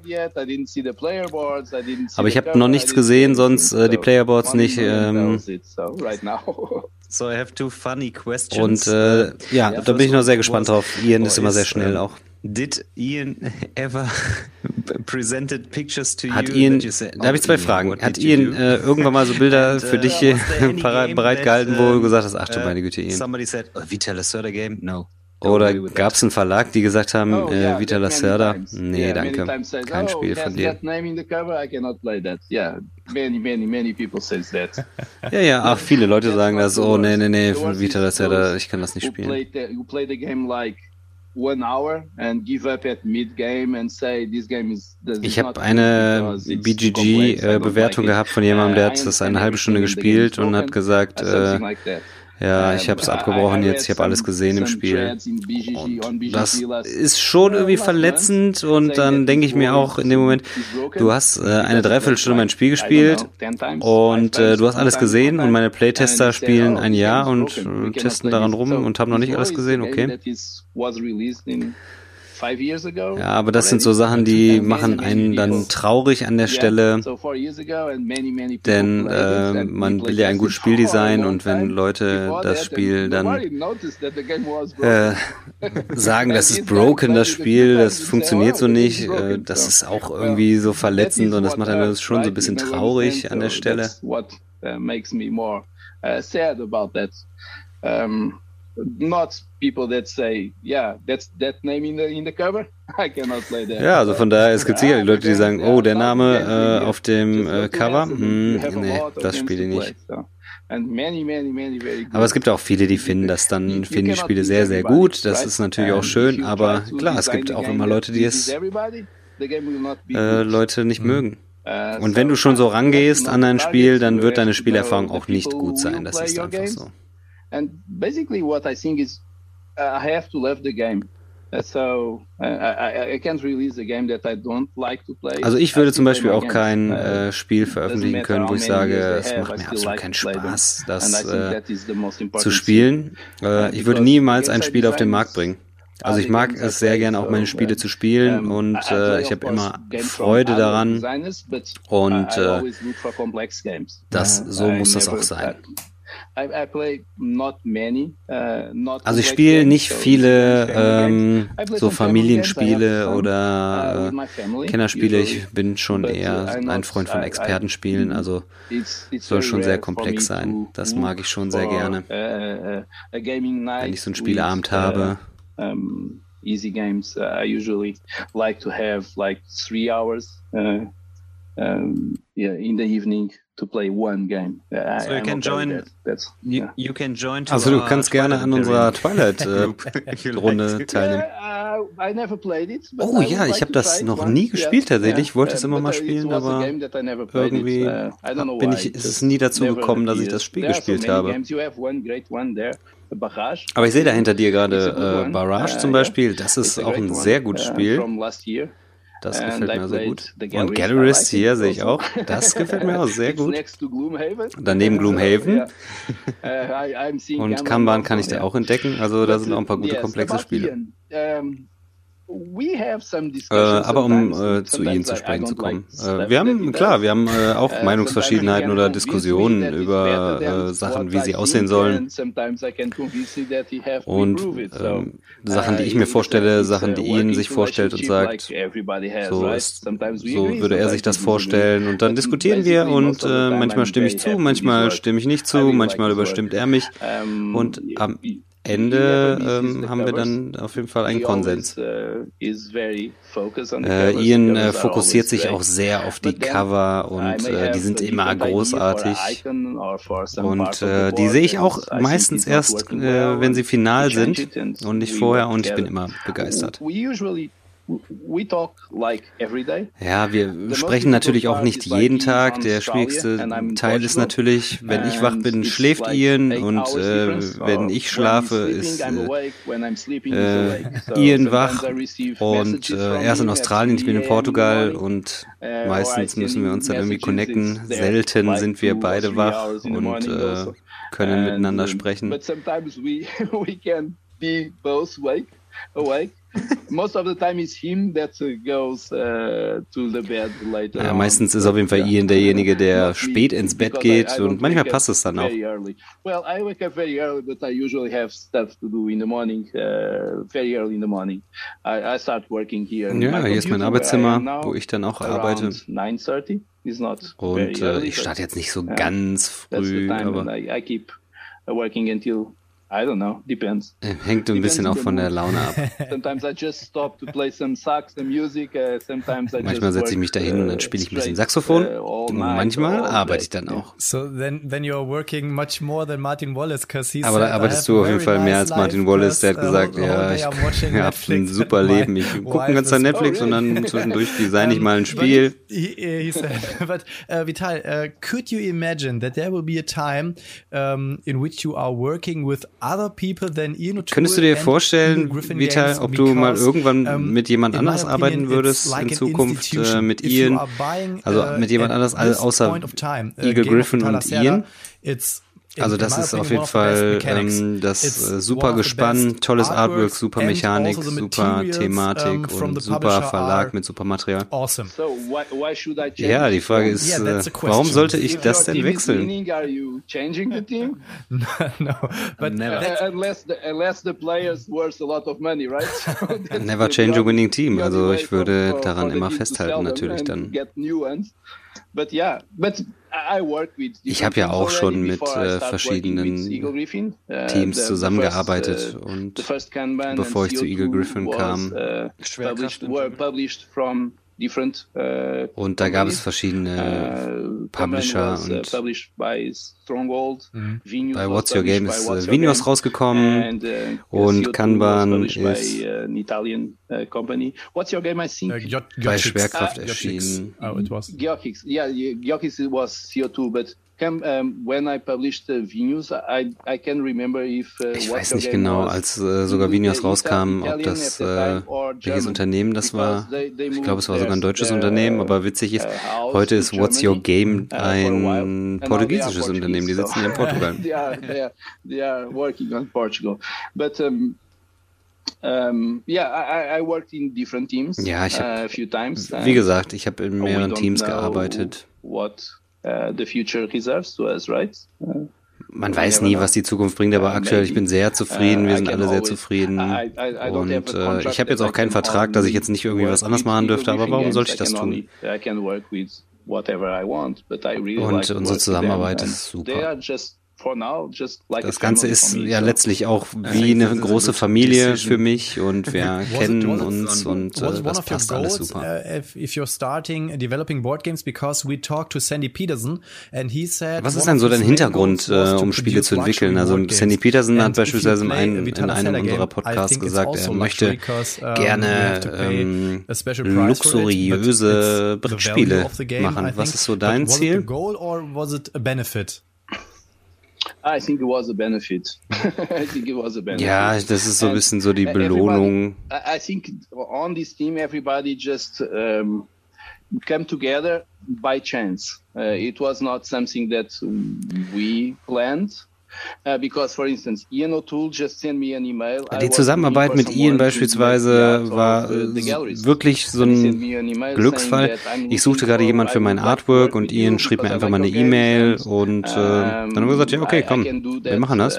D: Aber ich habe noch nichts gesehen, sonst äh, die Playerboards nicht. Ähm, (laughs)
B: So I have two funny questions.
D: Und äh, ja, da bin ich noch sehr gespannt drauf. Ian ist immer sehr schnell auch.
B: Did Ian (laughs) ever (laughs) presented pictures to
D: Hat Ian, da habe ich zwei Fragen. Hat Ian äh, irgendwann mal so Bilder (laughs) für dich uh, bereitgehalten, wo du gesagt hast, ach du meine Güte, Ian.
B: Somebody said, oh, Vita Lacerda game? No.
D: Oder gab es einen Verlag, die gesagt haben, oh, äh, Vita Lacerda? Nee, danke. Kein oh, Spiel von dir. (laughs) Ja, ja, ach, viele Leute sagen das, oh, nee, nee, nee, Vita Lacerda, ich kann das nicht spielen.
C: Ich habe eine BGG-Bewertung äh, gehabt von jemandem, der hat das eine halbe Stunde gespielt und hat gesagt, äh, ja, ich habe es abgebrochen jetzt, ich habe alles gesehen im Spiel. Und das ist schon irgendwie verletzend und dann denke ich mir auch in dem Moment, du hast äh, eine Dreiviertelstunde mein Spiel gespielt und äh, du hast alles gesehen und meine Playtester spielen ein Jahr und äh, testen daran rum und haben noch nicht alles gesehen, okay. Ja, aber das sind so Sachen, die machen einen dann traurig an der Stelle, denn äh, man will ja ein gutes Spieldesign und wenn Leute das Spiel dann äh, (laughs) sagen, das ist broken, das Spiel, das funktioniert so nicht, äh, das ist auch irgendwie so verletzend und das macht einen schon so ein bisschen traurig an der Stelle. Um, not people that say, yeah, that's that name in the in the cover. (laughs) I cannot play that. Ja, also von daher, es gibt sicherlich Leute, die sagen, oh, der Name äh, auf dem äh, Cover, hm, nee, das spiele ich nicht. Aber es gibt auch viele, die finden das dann, finden die Spiele sehr, sehr gut. Das ist natürlich auch schön, aber klar, es gibt auch immer Leute, die es äh, Leute nicht uh, mögen. Und wenn du schon so rangehst an ein Spiel, dann wird deine Spielerfahrung auch nicht gut sein. Das ist einfach so. And basically, what I think is uh, I have to love the game. Uh, so I, I can't release a game that I don't like to play. Also ich würde zum Beispiel auch kein uh, äh, Spiel veröffentlichen können, wo ich sage, es macht mir absolut keinen Spaß, das äh, zu spielen. Äh, ich würde niemals ein Spiel auf den Markt bringen. Also ich mag es sehr gerne auch meine Spiele zu spielen und äh, ich habe immer Freude daran und äh, das so muss das auch sein. Uh, also ich spiele nicht viele ähm, so Familienspiele oder uh, äh, Kennerspiele. Ich bin schon eher ein Freund von Expertenspielen. Also soll schon sehr komplex sein. Das mag ich schon sehr gerne. Uh, Wenn ich so einen Spieleabend habe. easy games. I usually like to have like three hours in the evening to play one game. Uh, so you can join. That. That's, you, yeah. you can join. Also du kannst gerne an unserer Twilight-Runde äh, (laughs) teilnehmen. Yeah, uh, I never played it, oh ja, ich like habe das noch nie gespielt tatsächlich. Ich wollte es immer mal spielen, aber irgendwie uh, bin ich, ist es nie dazu gekommen, dass ich das Spiel gespielt habe. Aber ich sehe da hinter dir gerade äh, Barrage zum Beispiel. Das ist auch ein sehr gutes Spiel. Das gefällt mir sehr gut. Und Gallerist hier sehe ich auch. Das gefällt mir auch sehr gut. Daneben Gloomhaven. Uh, Und Kanban kann ich da auch entdecken. Also da sind auch ein paar gute komplexe Spiele. Äh, aber um äh, zu Ihnen zu sprechen zu kommen. Äh, wir haben, klar, wir haben äh, auch uh, Meinungsverschiedenheiten oder Diskussionen über äh, Sachen, wie sie aussehen sollen. Und ähm, Sachen, die ich mir vorstelle, Sachen, die Ihnen sich vorstellt und sagt, so, ist, so würde er sich das vorstellen. Und dann diskutieren wir und äh, manchmal stimme ich zu, manchmal stimme ich nicht zu, manchmal überstimmt er mich. Und am Ende ähm, haben wir dann auf jeden Fall einen Konsens. Uh, äh, Ian äh, fokussiert sich auch sehr auf die Cover und äh, die sind immer großartig. Und äh, die sehe ich auch meistens erst, äh, wenn sie final sind und nicht vorher und ich bin immer begeistert. Ja, wir sprechen natürlich auch nicht jeden Tag. Der schwierigste Teil ist natürlich, wenn ich wach bin, schläft Ian und äh, wenn ich schlafe, ist äh, äh Ian wach und äh, er ist in Australien, ich bin in Portugal und uh, meistens müssen wir uns dann irgendwie connecten. Selten sind wir beide wach und äh, können miteinander sprechen. awake most of the time is him that uh, goes uh, to the bed later. Ja, meistens ist auf jeden Fall Ian derjenige, der spät ins Bett geht und manchmal passt es dann auch. Well, I wake up very early, but I usually have stuff to do in the morning, uh, very early in the morning. I, I start working here. Ja, hier ist mein Arbeitszimmer, wo ich dann auch arbeite. 9:30 is not Und äh, ich starte jetzt nicht so ganz früh, aber I, I keep working until I don't know, depends.
D: Hängt ein bisschen auch von der Laune ab. (laughs)
C: sometimes I just stop to play some sax, some music. Uh, sometimes I
D: Manchmal setze ich mich da hin und dann spiele ich ein bisschen Saxophon. Uh, manchmal arbeite ich dann auch.
A: So then, then you're working much more than Martin Wallace, because he
D: Aber da arbeitest du auf jeden Fall mehr als Martin Wallace. Der hat gesagt, ja, ich (laughs) habe ein super (laughs) Leben. Ich gucke ganz ganzen Netflix und dann zwischendurch design ich mal ein Spiel.
A: But he, he said, but uh, Vital, uh, could you imagine that there will be a time um, in which you are working with other people than Ian
D: Könntest du dir vorstellen, Vital, ob du mal irgendwann mit jemand anders arbeiten würdest in Zukunft äh, mit Ian, also uh, mit jemand anders außer uh, Eagle Griffin und Ian? Also das ist auf jeden Fall ähm, das äh, super Gespann, tolles Artwork, super Mechanik, super Thematik und super Verlag mit super Material. Ja, die Frage ist, äh, warum sollte ich das denn wechseln? (laughs) Never. change a winning team. Also ich würde daran immer festhalten natürlich dann. Ich habe ja auch schon mit äh, verschiedenen uh, Teams zusammengearbeitet und bevor ich zu Eagle Griffin kam, Uh, und da gab es verschiedene uh, Publisher und Stronghold. Mhm. Bei What's Your Game ist äh, Vinios rausgekommen and, uh, und Kanban ist by, Italian,
C: What's Your Game, I think,
D: bei Schwerkraft erschienen.
C: Oh, it was. Gyokix, yeah, Gyokix was CO2, but Can, um, when I published uh, Venus, I, I can remember if, uh,
D: ich weiß nicht genau, als äh, sogar Venus rauskam, ob das äh, welches Unternehmen das war. Ich glaube, es war sogar ein deutsches Unternehmen, aber witzig ist, heute ist What's Your Game uh, ein portugiesisches Unternehmen. Die sitzen hier in (laughs) Portugal.
C: they, are, they, are, they are working on Portugal. But um, um, yeah, I, I worked in different teams
D: ja, ich
C: hab, uh, a few times.
D: Wie gesagt, ich habe in mehreren Teams gearbeitet.
C: What Uh, the future reserves to us, right? Uh,
D: man weiß nie, was die Zukunft bringt, aber aktuell, ich bin sehr zufrieden, wir sind alle sehr zufrieden. Und äh, ich habe jetzt auch keinen Vertrag, dass ich jetzt nicht irgendwie was anderes machen dürfte, aber warum sollte ich das tun? Und unsere Zusammenarbeit ist super. Das Ganze ist ja letztlich auch wie eine große Familie für mich und (laughs) wir kennen uns und äh, das passt alles super. Uh, Was ist denn so dein Hintergrund, äh, um Spiele zu entwickeln? Also Sandy Peterson hat beispielsweise in einem, in einem unserer Podcasts gesagt, er also möchte gerne ähm, luxuriöse Brettspiele machen. Was ist so dein Ziel?
C: I think it was a benefit. (laughs) I think it was a benefit.
D: Ja, das ist so ein bisschen so die Belohnung.
C: I think on this team everybody just um, came together by chance. Uh, it was not something that we planned. Uh,
D: Die Zusammenarbeit mit Ian beispielsweise war wirklich so ein Glücksfall. Ich suchte gerade jemand für mein Artwork und Ian schrieb mir einfach mal eine E-Mail und äh, dann haben wir gesagt, ja okay, komm, wir machen das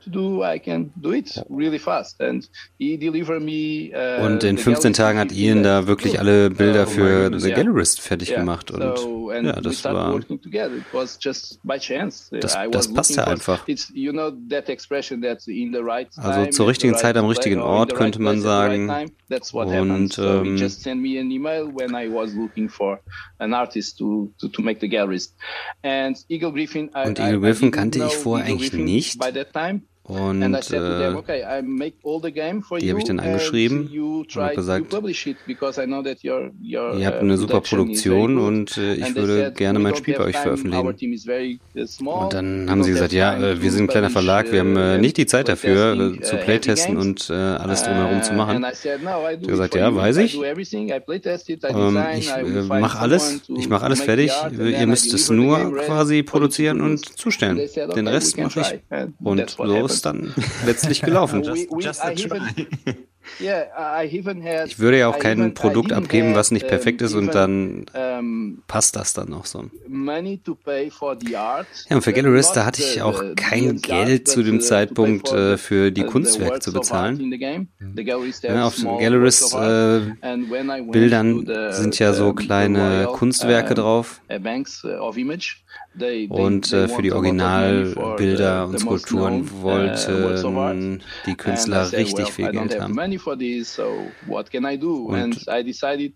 C: to do, I can do it really fast. And he delivered me. Uh,
D: und in 15 Tagen hat Ian da wirklich alle Bilder für The Gallerist fertig gemacht und ja, das war das, das passte einfach. Also zur richtigen Zeit am richtigen Ort könnte man sagen. Und ähm, und Eagle Griffin kannte ich vorher eigentlich nicht. Und äh, die habe ich dann angeschrieben und habe gesagt, ihr habt eine super Produktion und äh, ich würde gerne mein Spiel bei euch veröffentlichen. Und dann haben sie gesagt, ja, äh, wir sind ein kleiner Verlag, wir haben äh, nicht die Zeit dafür zu Playtesten und alles drumherum zu machen. Ich habe gesagt, ja, weiß ich. Ähm, ich mache alles, ich mache alles fertig. Ihr müsst es nur quasi produzieren und zustellen. Den Rest mache ich. Und so ist dann letztlich gelaufen. (laughs)
B: Just, just a try. (laughs)
C: Ich würde ja auch kein Produkt abgeben, was nicht perfekt ist und dann passt das dann auch so. Ja, und für Gallerist, da hatte ich auch kein Geld zu dem Zeitpunkt äh, für die Kunstwerke zu bezahlen. Ja, auf Gallerist äh, Bildern sind ja so kleine Kunstwerke drauf. Und äh, für die Originalbilder und Skulpturen uh, wollten die Künstler richtig viel Geld haben. Und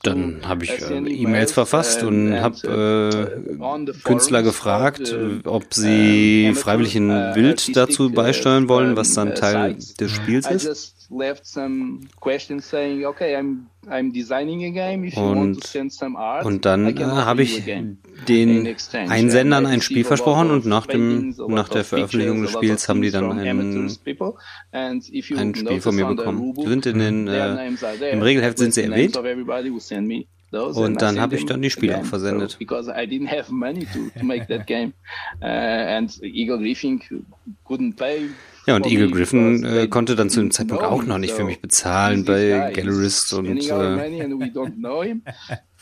C: dann habe ich äh, E-Mails verfasst und habe äh, Künstler gefragt, uh, ob sie freiwillig ein uh, Bild dazu beisteuern wollen, was dann Teil des Spiels ist left some questions saying, okay, I'm I'm designing a game. If you und, want to send some art, und dann äh, habe ich (laughs) den Einsendern ein Spiel versprochen und nach dem nach der Veröffentlichung des Spiels haben die dann ein, ein Spiel von mir bekommen. Sind in den äh, im Regelheft sind sie erwähnt. Und dann habe ich dann die Spiele auch versendet. Because I didn't have money to, to make that (laughs) game. Uh, and Eagle Griffin couldn't pay ja, und Eagle Griffin äh, konnte dann zu dem Zeitpunkt auch noch nicht für mich bezahlen bei Gallerist und äh,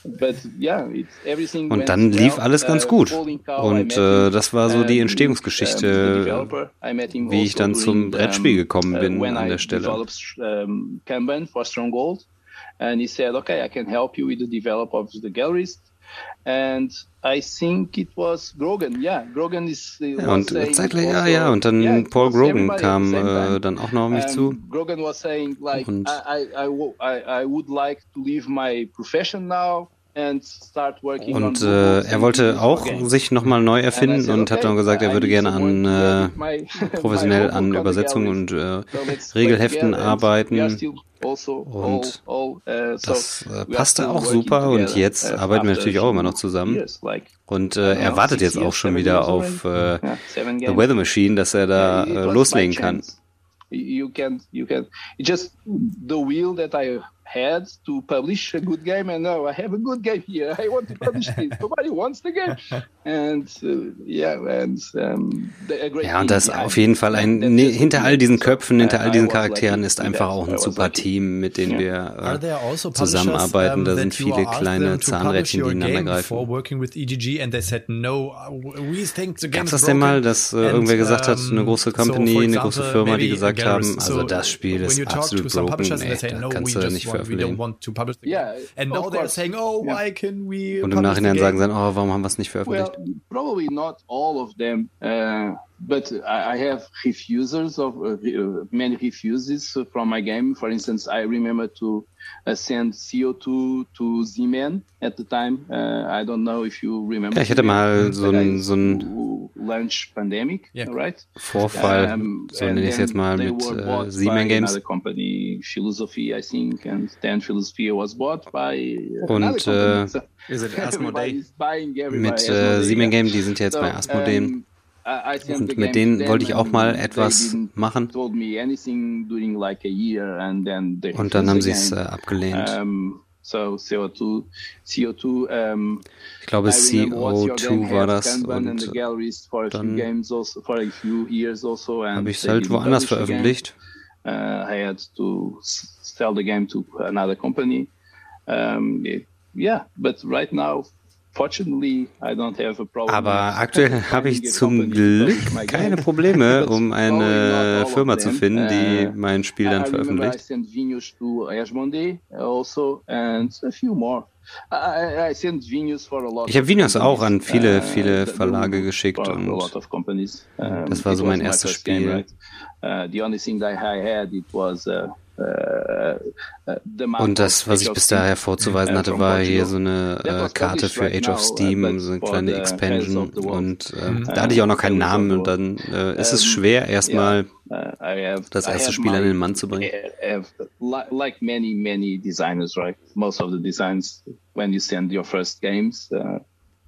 C: (laughs) und dann lief alles ganz uh, gut. Und äh, das war so die Entstehungsgeschichte, wie ich dann also zum Brettspiel gekommen uh, bin an der Stelle. And he said, okay, I can help you with the development of the galleries. And I think it was Grogan, yeah. Grogan is. Ja, und zeitgleich, ja, ja, und dann yeah, Paul Grogan kam äh, dann auch noch auf mich zu. Grogan was saying like, und I, I, I, I would like to leave my profession now. Und äh, er wollte auch sich nochmal neu erfinden und hat dann gesagt, er würde gerne an äh, (laughs) professionell an Übersetzungen und äh, Regelheften arbeiten. Also und uh, das äh, passte auch super und jetzt arbeiten wir natürlich auch immer noch zusammen. Und äh, er wartet jetzt auch schon wieder auf äh, The Weather Machine, dass er da loslegen kann. You can, you can. Just the wheel that I had to publish a good game, and now I have a good game here. I want to publish (laughs) it. Nobody wants the game. And uh, yeah, and um, a great ja, und das ist auf jeden Fall ein ne, hinter all diesen Köpfen, hinter all diesen Charakteren ist einfach auch ein super Team, mit dem wir äh, also zusammenarbeiten. Da sind viele kleine Zahnrädchen, die ineinander greifen. E Gab es das denn mal, dass äh, irgendwer gesagt hat, eine große Company, eine große Firma, die gesagt haben, also das Spiel ist absolut broken, ey, da kannst du nicht für veröffentlichen. Yeah, and now they're saying, oh, why can we? Und im Nachhinein sagen sie dann, oh, warum haben wir es nicht veröffentlicht?
A: Well, probably not all of them. Uh, but I have refusers of uh, uh many refuses from my game. For instance, I remember to uh, send CO2 to Z-Man at the time. Uh, I don't know if you remember.
C: Ja, ich hatte mal so ein so ein
A: launch pandemic, yeah. right?
C: Vorfall, um, so nenne ich es jetzt mal mit uh, Z-Man Games.
A: Company, Philosophy, I think, and then Philosophy was bought by
C: Und äh, (laughs) mit äh, Z-Man Game, die sind ja jetzt so, bei Asmodee. Um, und mit denen wollte ich auch mal etwas machen. Und dann haben sie es äh, abgelehnt. ich glaube, CO2 war das. Und dann habe ich es halt woanders veröffentlicht. Uh, company. Um, yeah, but right now aber aktuell habe ich zum Glück keine (laughs) Probleme, um eine Firma zu finden, die uh, mein Spiel dann veröffentlicht. Also, ich habe Videos auch an viele, uh, viele Verlage geschickt und das war so mein erstes Spiel. Und das, was ich bis daher vorzuweisen hatte, war hier so eine äh, Karte für Age of Steam, so eine kleine Expansion. Und äh, da hatte ich auch noch keinen Namen. Und dann äh, ist es schwer, erstmal das erste Spiel an den Mann zu bringen. Like many, many designers, right? Most of the designs, when you send your first games, uh,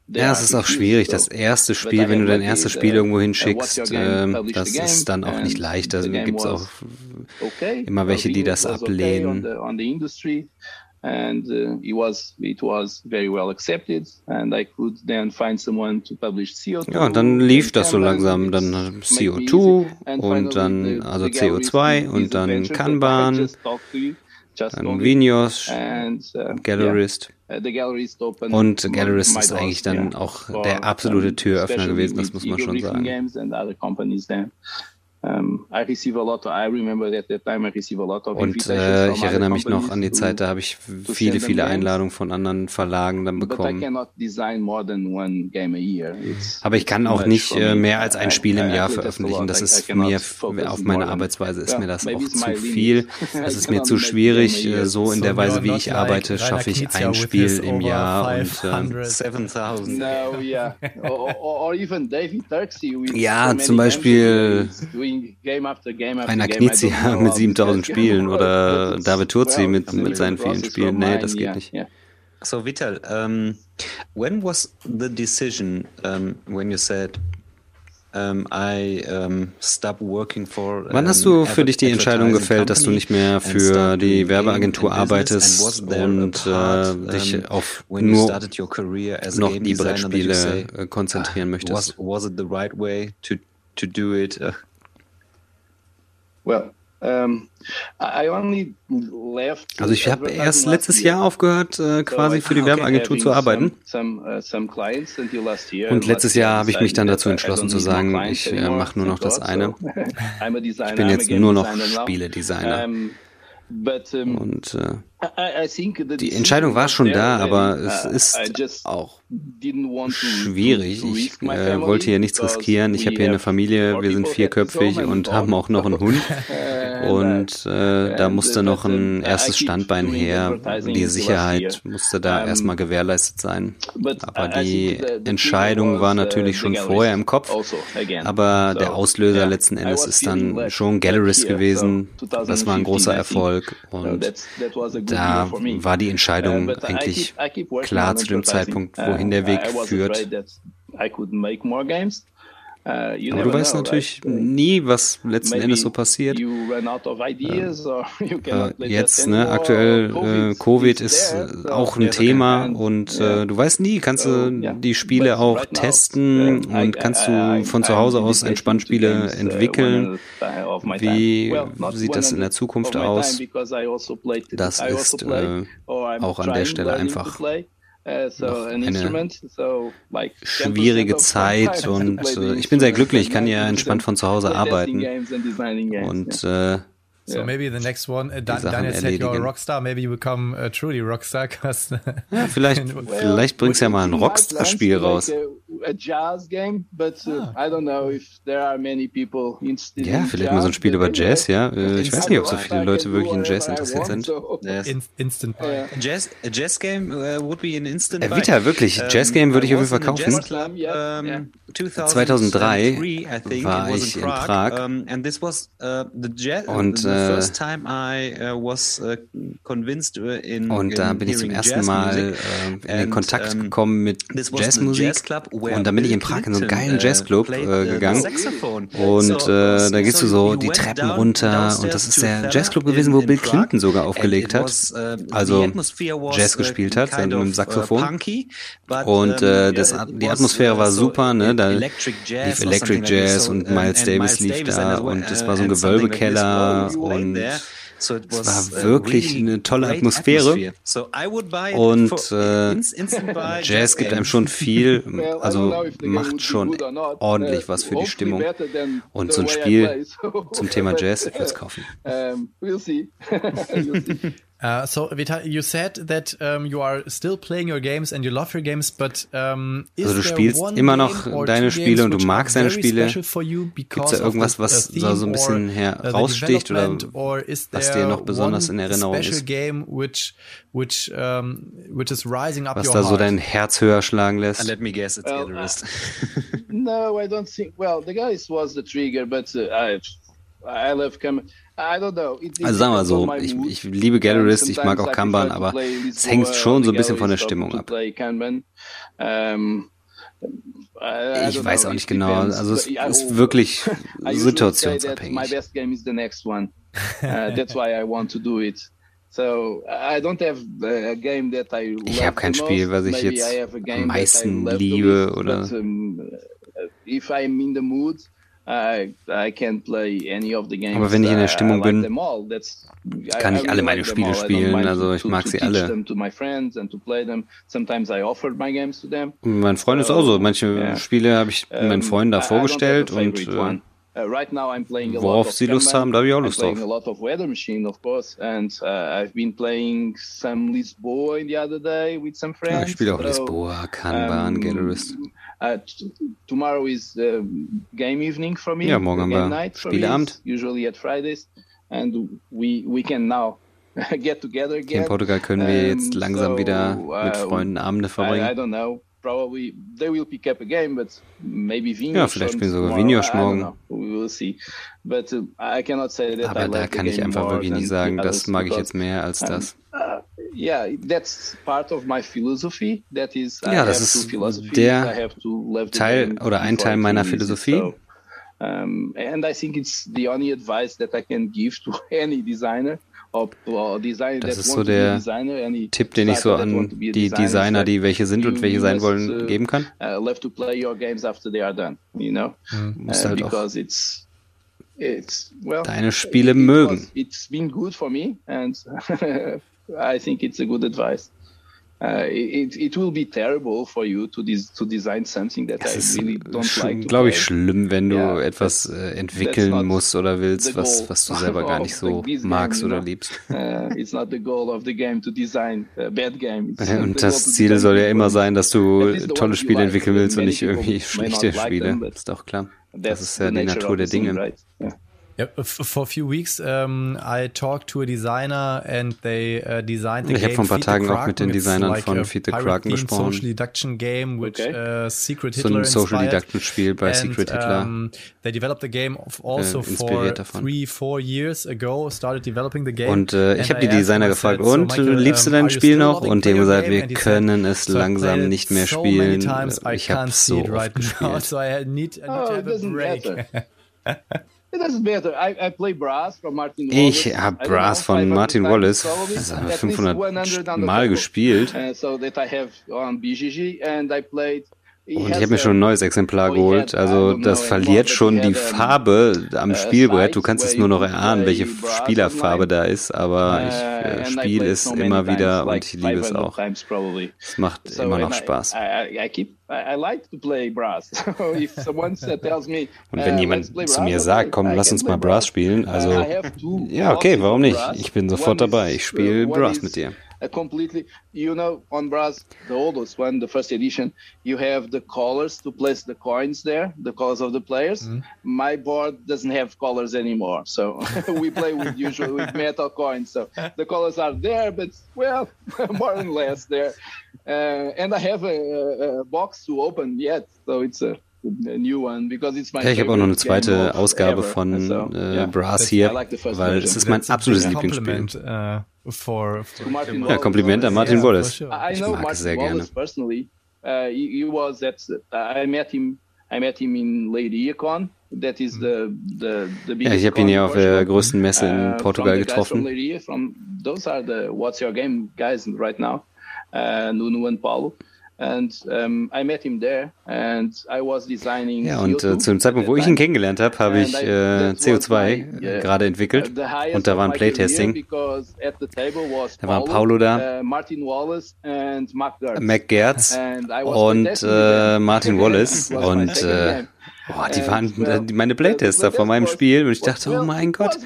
C: ja, es ist auch schwierig. Das erste Spiel, wenn du dein erstes Spiel irgendwo hinschickst, äh, das ist dann auch nicht leicht. Da gibt es auch immer welche, die das ablehnen. and uh, it was it was very well accepted and I could then find someone to publish CO2. Ja, dann lief das so langsam, dann CO2 und dann also CO2 und dann Kanban
D: dann Vinyos, uh, Gallerist. Uh, und Gallerist ist eigentlich dann auch der absolute Türöffner gewesen, das muss man schon sagen. Und äh, ich erinnere mich noch an die Zeit, da habe ich viele, viele Einladungen von anderen Verlagen dann bekommen. Aber ich kann auch nicht äh, mehr als ein (laughs) Spiel im Jahr veröffentlichen. Das ist mir auf meine Arbeitsweise ist mir das auch zu viel. Es ist mir zu schwierig. So in der Weise, wie ich arbeite, schaffe ich ein Spiel im Jahr und äh, 7000. Ja, zum Beispiel Rainer Knizia mit 7000 Spielen oder David Turzi mit, mit seinen vielen Spielen. Nee, das geht nicht.
B: So, Vital, um, when was the decision um, when you said um, I, um, stop working for,
D: Wann hast du für dich die Entscheidung gefällt, dass du nicht mehr für die Werbeagentur arbeitest und äh, dich auf nur noch die Brettspiele äh, konzentrieren möchtest?
B: Was, was it the right way to, to do it? (laughs)
C: Well,
D: also ich habe erst letztes Jahr aufgehört, äh, quasi für die Werbeagentur zu arbeiten. Uh, Und letztes Jahr habe ich mich dann dazu entschlossen zu sagen, ich äh, mache nur noch das eine. (laughs) Ich bin jetzt nur noch Spieledesigner. Und äh, die Entscheidung war schon da, aber es ist auch schwierig. Ich äh, wollte hier nichts riskieren. Ich habe hier eine Familie, wir sind vierköpfig und haben auch noch einen Hund. Und äh, da musste noch ein erstes Standbein her. Die Sicherheit musste da erstmal gewährleistet sein. Aber die Entscheidung war natürlich schon vorher im Kopf. Aber der Auslöser letzten Endes ist dann schon Galleries gewesen. Das war ein großer Erfolg. Und da war die Entscheidung eigentlich klar zu dem Zeitpunkt, wohin der Weg führt. Uh, Aber du weißt natürlich nie, was letzten Endes so passiert. (laughs) Äh, jetzt, ne, aktuell äh, Covid ist äh, auch ein Thema und äh, du weißt nie, kannst du die Spiele auch testen und kannst du von zu Hause aus entspannt Spiele uh, entwickeln. Wie sieht das in der Zukunft aus? Also das ist äh, auch an der Stelle einfach äh, eine schwierige Zeit und äh, ich bin sehr glücklich, ich kann ja entspannt von zu Hause arbeiten und äh,
A: So yeah. maybe the next one, uh, Dan Daniel said you're a rockstar, maybe you become a truly rockstar.
D: Ja, vielleicht, (laughs) well, vielleicht bringst du ja mal ein Rockstar-Spiel raus.
C: A, a jazz game, but uh, ah. I don't know if there are many people interested
D: Ja, vielleicht mal so ein Spiel über Jazz, ja. Äh, ich weiß nicht, ob so viele Leute wirklich in Jazz interessiert sind. (laughs)
A: Yes. In, instant Buy.
B: Yeah. Jazz, a Jazz game uh, would be an instant
D: äh, Vita, wirklich. Um, Jazz game würde ich auf jeden Fall kaufen. Um, 2003 war ich in Prag. Uh, und äh, uh, uh, und da bin ich zum ersten Mal in den Kontakt gekommen mit Jazzmusik und dann bin ich in Prag in so einen geilen Jazzclub äh, gegangen. und äh, da gehst du so die Treppen runter und das ist der Jazzclub gewesen, wo Bill Clinton sogar aufgelegt hat, also Jazz gespielt hat mit dem Saxophon. und äh, das, die Atmosphäre war super, ne, da lief Electric Jazz und Miles Davis lief da und es war so ein Gewölbekeller und es war wirklich eine tolle Atmosphäre. Und äh, (laughs) Jazz gibt einem schon viel, (laughs) also macht schon ordentlich was für die Stimmung. Und so ein Spiel zum Thema (laughs) Jazz, ich würde es kaufen.
A: Uh, so Vital, you said that um, you are still playing your games and you love your games, but um,
D: also du spielst immer noch deine Spiele und du magst deine Spiele. Gibt es da irgendwas, was so, so ein bisschen heraussticht uh, oder was dir noch besonders in Erinnerung ist?
A: Game which, which, um, which is rising up
D: was da so dein Herz höher schlagen lässt?
B: Let me guess, it's well,
C: Gallerist. Uh, (laughs) no, I don't think. Well, the guys was the trigger, but uh, I, I love coming.
D: Also sagen wir so, ich, ich liebe Gallerist, ich mag auch Kanban, aber es hängt schon so ein bisschen von der Stimmung ab. Ich weiß auch nicht genau, also es ist wirklich (laughs) situationsabhängig. Ich habe kein Spiel, was ich jetzt am meisten liebe oder.
C: If I'm in the mood,
D: Aber wenn ich in der Stimmung bin, kann ich alle meine Spiele spielen. Also ich mag sie alle. Mein Freund ist auch so. Manche Spiele habe ich meinen Freunden da vorgestellt und äh, Uh, right now I'm playing a Worauf Sie Lust haben, da habe ich auch Lust drauf. a lot of Weather Machine, of course, and uh, I've been playing some Lisboa in the other day with some friends. Ja, ich spiele auch Lisboa, Kanban, Gallerist. Uh, tomorrow is game evening for me. Ja, morgen haben wir Spieleabend. Usually at Fridays, and we we can now (laughs) get together again. in Portugal können wir jetzt langsam wieder mit Freunden Abende verbringen. Ja, vielleicht spielen sogar Vinius morgen. We will see. But I cannot say that Aber da kann ich einfach wirklich nicht sagen, das mag ich jetzt mehr als das. Yeah, that's part of my philosophy. That is, ja, das ist der Teil oder ein Teil meiner Philosophie. So, um, and I think it's the only advice that I can give to (laughs) any designer. Das ist so der Tipp, den ich so an die Designer, die welche sind und welche sein wollen, uh, geben kann. Uh, mhm. Musst halt auch deine Spiele mögen. It's been good for me and (laughs) I think it's a good advice. Uh, it, it will be terrible for you to, des to design something that es I really don't like. Glaube ich schlimm, wenn du yeah, etwas äh, entwickeln musst oder willst, was was du selber (laughs) gar nicht so magst game, oder liebst. (laughs) Uh, it's not the goal of the game to design a bad game. It's (laughs) und das Ziel soll ja immer sein, dass du tolle Spiele entwickeln willst und nicht irgendwie schlechte Spiele. Ist doch klar. Das ist ja die Natur der Dinge. Right? Yeah.
A: Yeah, for a few weeks um, I talked to a designer and they uh, designed the
D: ich habe vor ein paar Tagen auch mit den Designern like von Feed the Kraken gesprochen.
A: Social deduction game which okay. uh, Secret
D: Hitler so ein Social Deduction Spiel bei and, Secret Hitler. Um,
A: they developed the game also äh, for davon. three, four years ago. Started developing the game.
D: Und äh, ich habe die Designer gefragt, said, und so Michael, liebst du dein Spiel noch? Und die haben gesagt, wir können es langsam nicht mehr spielen. Ich habe so oft (laughs) right gespielt. Now, so I need, I need oh, to have a break. (laughs) Ich habe Brass von Martin Wallace. also 500 Mal gespielt. Und ich habe mir schon ein neues Exemplar geholt. Also das verliert schon die Farbe am uh, Spielbrett. Du kannst es nur noch erahnen, welche Spielerfarbe da ist, aber uh, ich äh, spiele es immer wieder und ich liebe es auch. Es macht immer noch Spaß. (laughs) Und wenn uh, jemand zu mir sagt, komm, lass uns mal Brass spielen, also ja, okay, warum nicht? Ich bin sofort dabei. Ich spiele Brass mit dir
C: completely you know on brass the oldest one the first edition you have the colors to place the coins there the colors of the players mm-hmm. my board doesn't have colors anymore so (laughs) we play with (laughs) usually with metal coins so the colors are there but well (laughs) more or less there uh, and i have a, a box to open yet so it's a
D: ja, ich habe auch noch eine zweite Ausgabe von so, äh, yeah. Brass hier, like weil es ist mein absolutes Lieblingsspiel. Uh, for, for ja, Kompliment an Martin yeah, Wallace. Sure. Ich mag es sehr gerne. Uh, he was at, uh, I met him, I met him in Lady Econ. That is the, the, the ja, ich habe ihn ja auf der größten Messe in uh, Portugal getroffen. Lady, from, those are the What's Your Game guys right now, uh, Nuno and Paulo. And, um, I met him there and I was designing ja, und äh, zu dem Zeitpunkt, wo ich ihn kennengelernt habe, habe ich äh, CO2 äh, gerade entwickelt. und da war ein Playtesting. Da waren Paulo da, uh, Mac Gertz. Und äh, Martin Wallace (laughs) und Boah, die waren meine Playtester von meinem Spiel und ich dachte, oh mein Gott.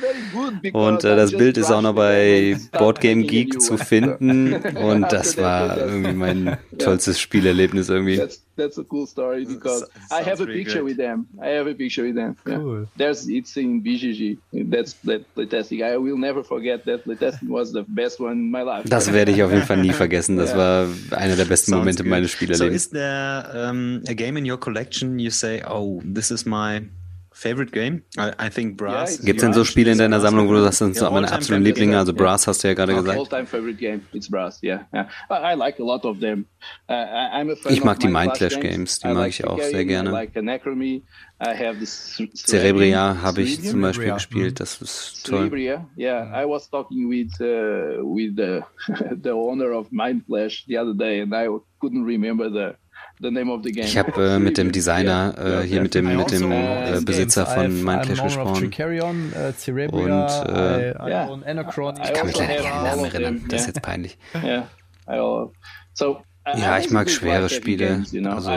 D: Und äh, das Bild ist auch noch bei Boardgame Geek zu finden. (laughs) Und das war irgendwie mein tollstes Spielerlebnis irgendwie that's a cool story because I have a picture great. with them. I have a picture with them. Yeah. Cool. There's it's in BGG. That's that playtesting. I will never forget that playtesting was the best one in my life. Das werde ich auf jeden Fall nie (laughs) vergessen. Das yeah. war einer der besten Sounds Momente good. meines Spielerlebens.
B: So is there um, a game in your collection you say, oh, this is my Favorite Game? I, think Brass.
D: Gibt es denn so Spiele in deiner Sammlung, wo du sagst, das sind so meine absoluten Lieblinge? Also Brass hast du ja gerade gesagt.
C: All-time favorite game, it's Brass, yeah. yeah. I like a lot of them.
D: Uh, I'm a fan ich mag die Mind Clash Games, die mag ich auch sehr gerne. Cerebria habe ich zum Beispiel gespielt, das ist toll. Cerebria,
C: yeah. I was talking with uh, with the (laughs) the owner of Mind Clash the other day, and I couldn't remember the
D: Ich habe äh, mit dem Designer, (laughs) äh, hier mit dem, mit dem äh, Besitzer von Mindclash gesprochen. Und äh, ich kann mich leider nicht an den Namen erinnern. Das ist jetzt peinlich. (laughs) Ja, ich mag schwere Spiele, also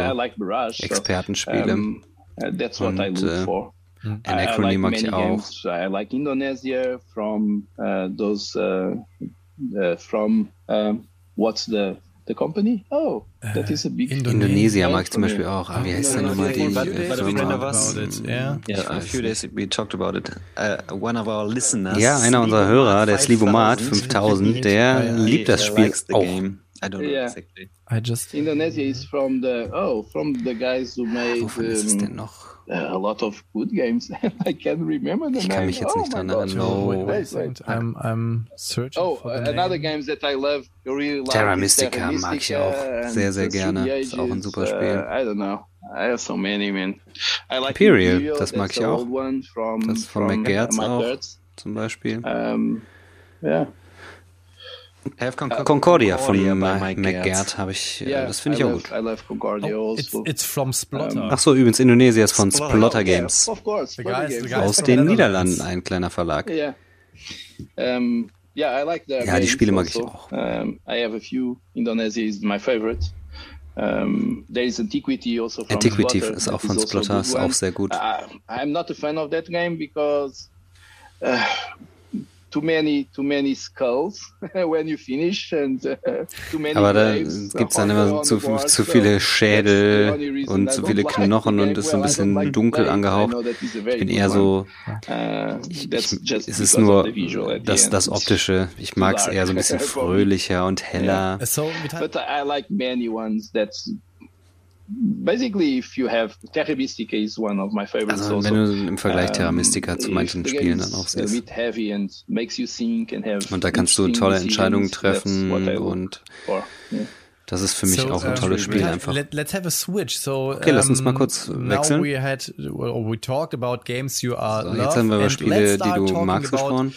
D: Expertenspiele. Und äh, Anachrony mag ich auch.
C: I like Indonesia from uh, those uh, uh, from um, what's the the company? Oh, that is a big
D: Indonesia mag ich zum Beispiel auch. Aber wie heißt denn nochmal die Firma?
B: Yeah, yeah, a few days we talked about it. Uh, one of our listeners.
D: Ja, einer unserer Hörer, der Slivomat 5000, der liebt das Spiel auch.
B: I don't know yeah. exactly.
A: I just
C: Indonesia is from the oh from the guys who made.
D: Wovon ist es denn noch?
C: A lot of good games. (laughs) I can't remember the
D: ich kann mich jetzt
C: oh
D: nicht dran erinnern. No.
A: Wait, wait, wait. I'm, I'm searching
C: oh,
A: for the
C: another
A: name.
C: games that I love, really love
D: Terra Mystica mag ich auch sehr, sehr gerne. Ist auch ein super Spiel.
C: Uh, I don't know. I have so many, man. I like
D: Imperial, Imperial das mag ich auch. From, das von McGertz auch, zum Beispiel.
C: Um, yeah.
D: Concordia von McGert habe ich, yeah, das finde ich auch gut.
C: I love Concordia
A: oh, it's, it's, from Splotter.
D: Ach so, übrigens Indonesia ist von Splotter Games.
C: Yeah, of course,
A: guys, the
D: guys Aus den Niederlanden, ein kleiner Verlag.
C: Yeah. Um, yeah, I like
D: ja, die Spiele mag also. ich auch.
C: Um, I have a few. Indonesia is my favorite. Um, there is Antiquity also from
D: Antiquity
C: Splotter,
D: ist auch von Splotter, ist auch sehr gut.
C: Uh, I'm not a fan of that game because uh, too many too many skulls (laughs) when you finish and uh, too many
D: Aber da gibt's dann immer zu, zu viele Schädel und zu viele Knochen und ist so ein bisschen dunkel angehaucht. Ich bin eher so, uh, ich, ich, es ist nur das, das Optische. Ich mag es eher so ein bisschen (laughs) fröhlicher und heller.
C: But I like many ones that's basically if you have Terra Mystica is one of my favorites
D: also, wenn du im Vergleich Terra Mystica um, zu manchen Spielen dann auch siehst. Und da kannst du tolle Entscheidungen treffen und das ist für mich so, auch ein tolles Spiel einfach.
A: Let, let's have a switch. So,
D: okay, lass uns mal kurz wechseln.
A: We had, we talked about games you are
D: so, jetzt haben wir über Spiele, die du magst, gesprochen.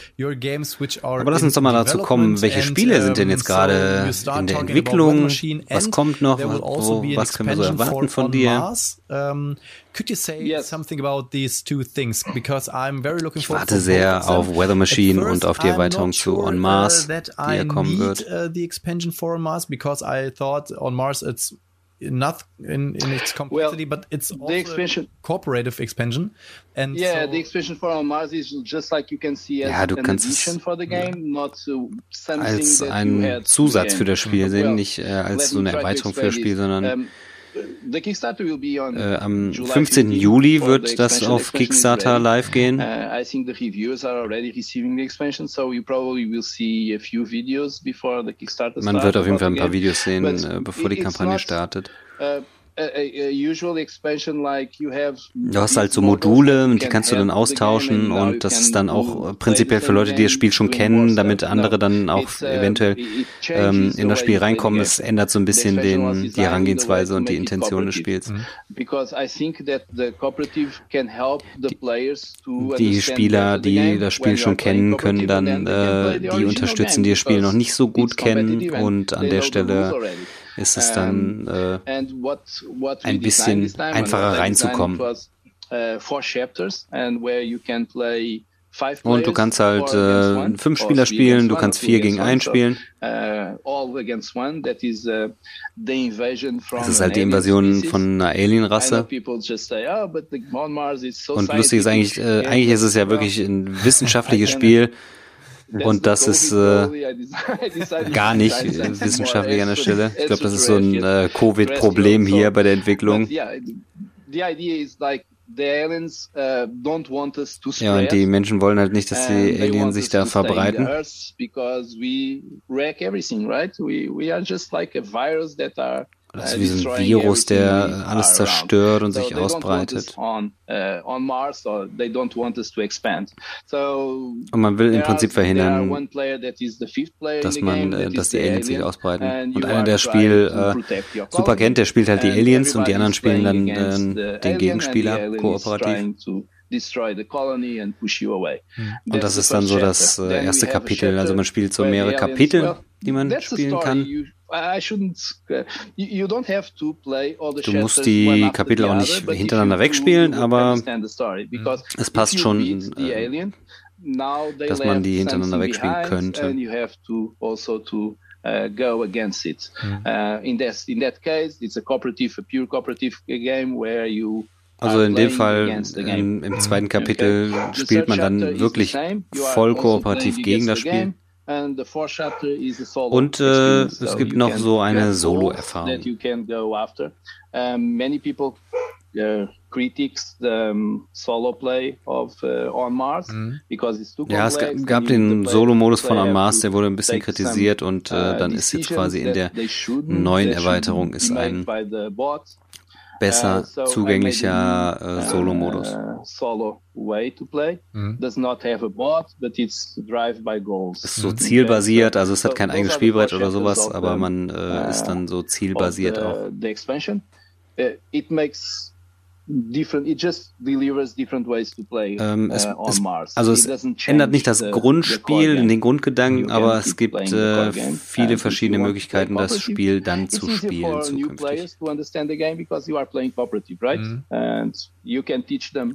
D: Aber lass uns doch mal dazu kommen, welche Spiele sind denn jetzt gerade so in der Entwicklung? Was kommt noch? Also wo, was können wir so erwarten von dir?
A: Um, could you say yes. something about these two things? Because I'm very looking
D: ich warte sehr auf Weather Machine und auf die Erweiterung zu On Mars,
A: uh,
D: die ja kommen wird.
A: Uh, the expansion for On Mars because I thought on Mars it's not in, in its complexity, well, but it's also the expansion, cooperative expansion. And
C: yeah,
A: so,
C: the expansion for On Mars is just like you can see as
D: ja, du
C: an
D: kannst
C: addition for the game, not so something
D: als
C: that
D: ein
C: you had
D: Zusatz für das Spiel sehen, well, nicht äh, als so eine Erweiterung für das Spiel, sondern
C: um,
D: äh, am 15. Juli wird das auf Kickstarter live gehen.
C: Uh,
D: Man wird auf jeden Fall ein paar Videos sehen, äh, bevor die Kampagne startet. Du hast halt so Module und die kannst du dann austauschen und das ist dann auch prinzipiell für Leute, die das Spiel schon kennen, damit andere dann auch uh, eventuell ähm, in das Spiel reinkommen. Es ändert so ein bisschen den, die Herangehensweise und die Intention des Spiels. Mhm. Die Spieler, die das Spiel schon kennen, können dann äh, die unterstützen, die das Spiel noch nicht so gut kennen und an der Stelle ist es dann äh, ein bisschen einfacher reinzukommen.
C: Uh,
D: Und du kannst halt äh, fünf Spieler spielen, du kannst vier gegen einen spielen.
C: Uh, uh,
D: es ist halt die Invasion von einer Alienrasse.
C: Oh,
D: Und lustig ist eigentlich, äh, eigentlich ist es ja wirklich ein wissenschaftliches (laughs) Spiel. Und das ist äh, gar nicht wissenschaftlich an der Stelle. Ich glaube, das ist so ein äh, Covid-Problem hier bei der Entwicklung. Ja, und die Menschen wollen halt nicht, dass die Aliens sich da verbreiten. Das ist wie so ein Virus, der alles zerstört und sich ausbreitet. Und man will im Prinzip verhindern, dass man, äh, dass die Aliens sich ausbreiten. Und einer, der Spiel äh, super kennt, der spielt halt die Aliens und die anderen spielen dann äh, den Gegenspieler kooperativ. Und das ist dann so das äh, erste Kapitel. Also man spielt so mehrere Kapitel, die man spielen kann.
C: Du musst die Kapitel auch nicht hintereinander wegspielen, aber es passt schon, äh, dass man die hintereinander wegspielen könnte. Uh, go against it. Mm. Uh, in that in that case, it's a cooperative, a pure cooperative game where you also in dem Fall im, im zweiten Kapitel spielt man dann wirklich voll also kooperativ gegen das Spiel. Und äh, es gibt noch so eine Solo-Erfahrung. Uh, critics the um, solo play of uh, On Mars mhm. because it's too Ja, es gab den Solo-Modus von On Mars, der wurde ein bisschen kritisiert und äh, uh, dann ist jetzt quasi in der neuen Erweiterung ist ein besser uh, zugänglicher äh, Solo-Modus. Solo way to play mhm. does not have a bot, but it's drive by goals. Ist so zielbasiert, also es hat kein eigenes Spielbrett oder sowas, aber man äh, ist dann so zielbasiert auch. The expansion, it makes different it just delivers different ways to play ähm, es, uh, on Mars. Also es ändert nicht das the, Grundspiel, the den Grundgedanken, aber es gibt äh, viele verschiedene Möglichkeiten, das Spiel dann zu spielen zukünftig. Mhm.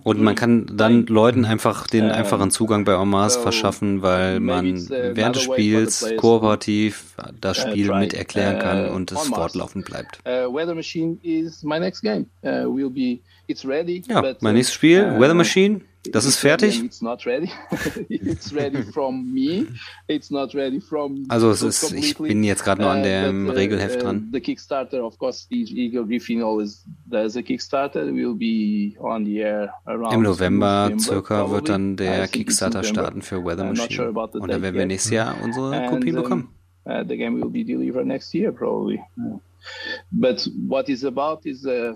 C: Und man kann dann Leuten einfach den einfachen Zugang bei On Mars verschaffen, weil man während des Spiels kooperativ das uh, Spiel mit erklären kann uh, und es fortlaufend bleibt. Weather Machine is my next game. Will be ja, mein nächstes Spiel, uh, Weather Machine, das ist fertig. Also es ist, ich bin jetzt gerade noch an uh, dem uh, Regelheft dran. The Kickstarter, of course, Eagle Griffin always does a Kickstarter. Will be on the air around Im November circa wird dann der Kickstarter starten für Weather Machine. Und dann werden wir nächstes Jahr unsere Kopie bekommen. The game will be delivered next year probably.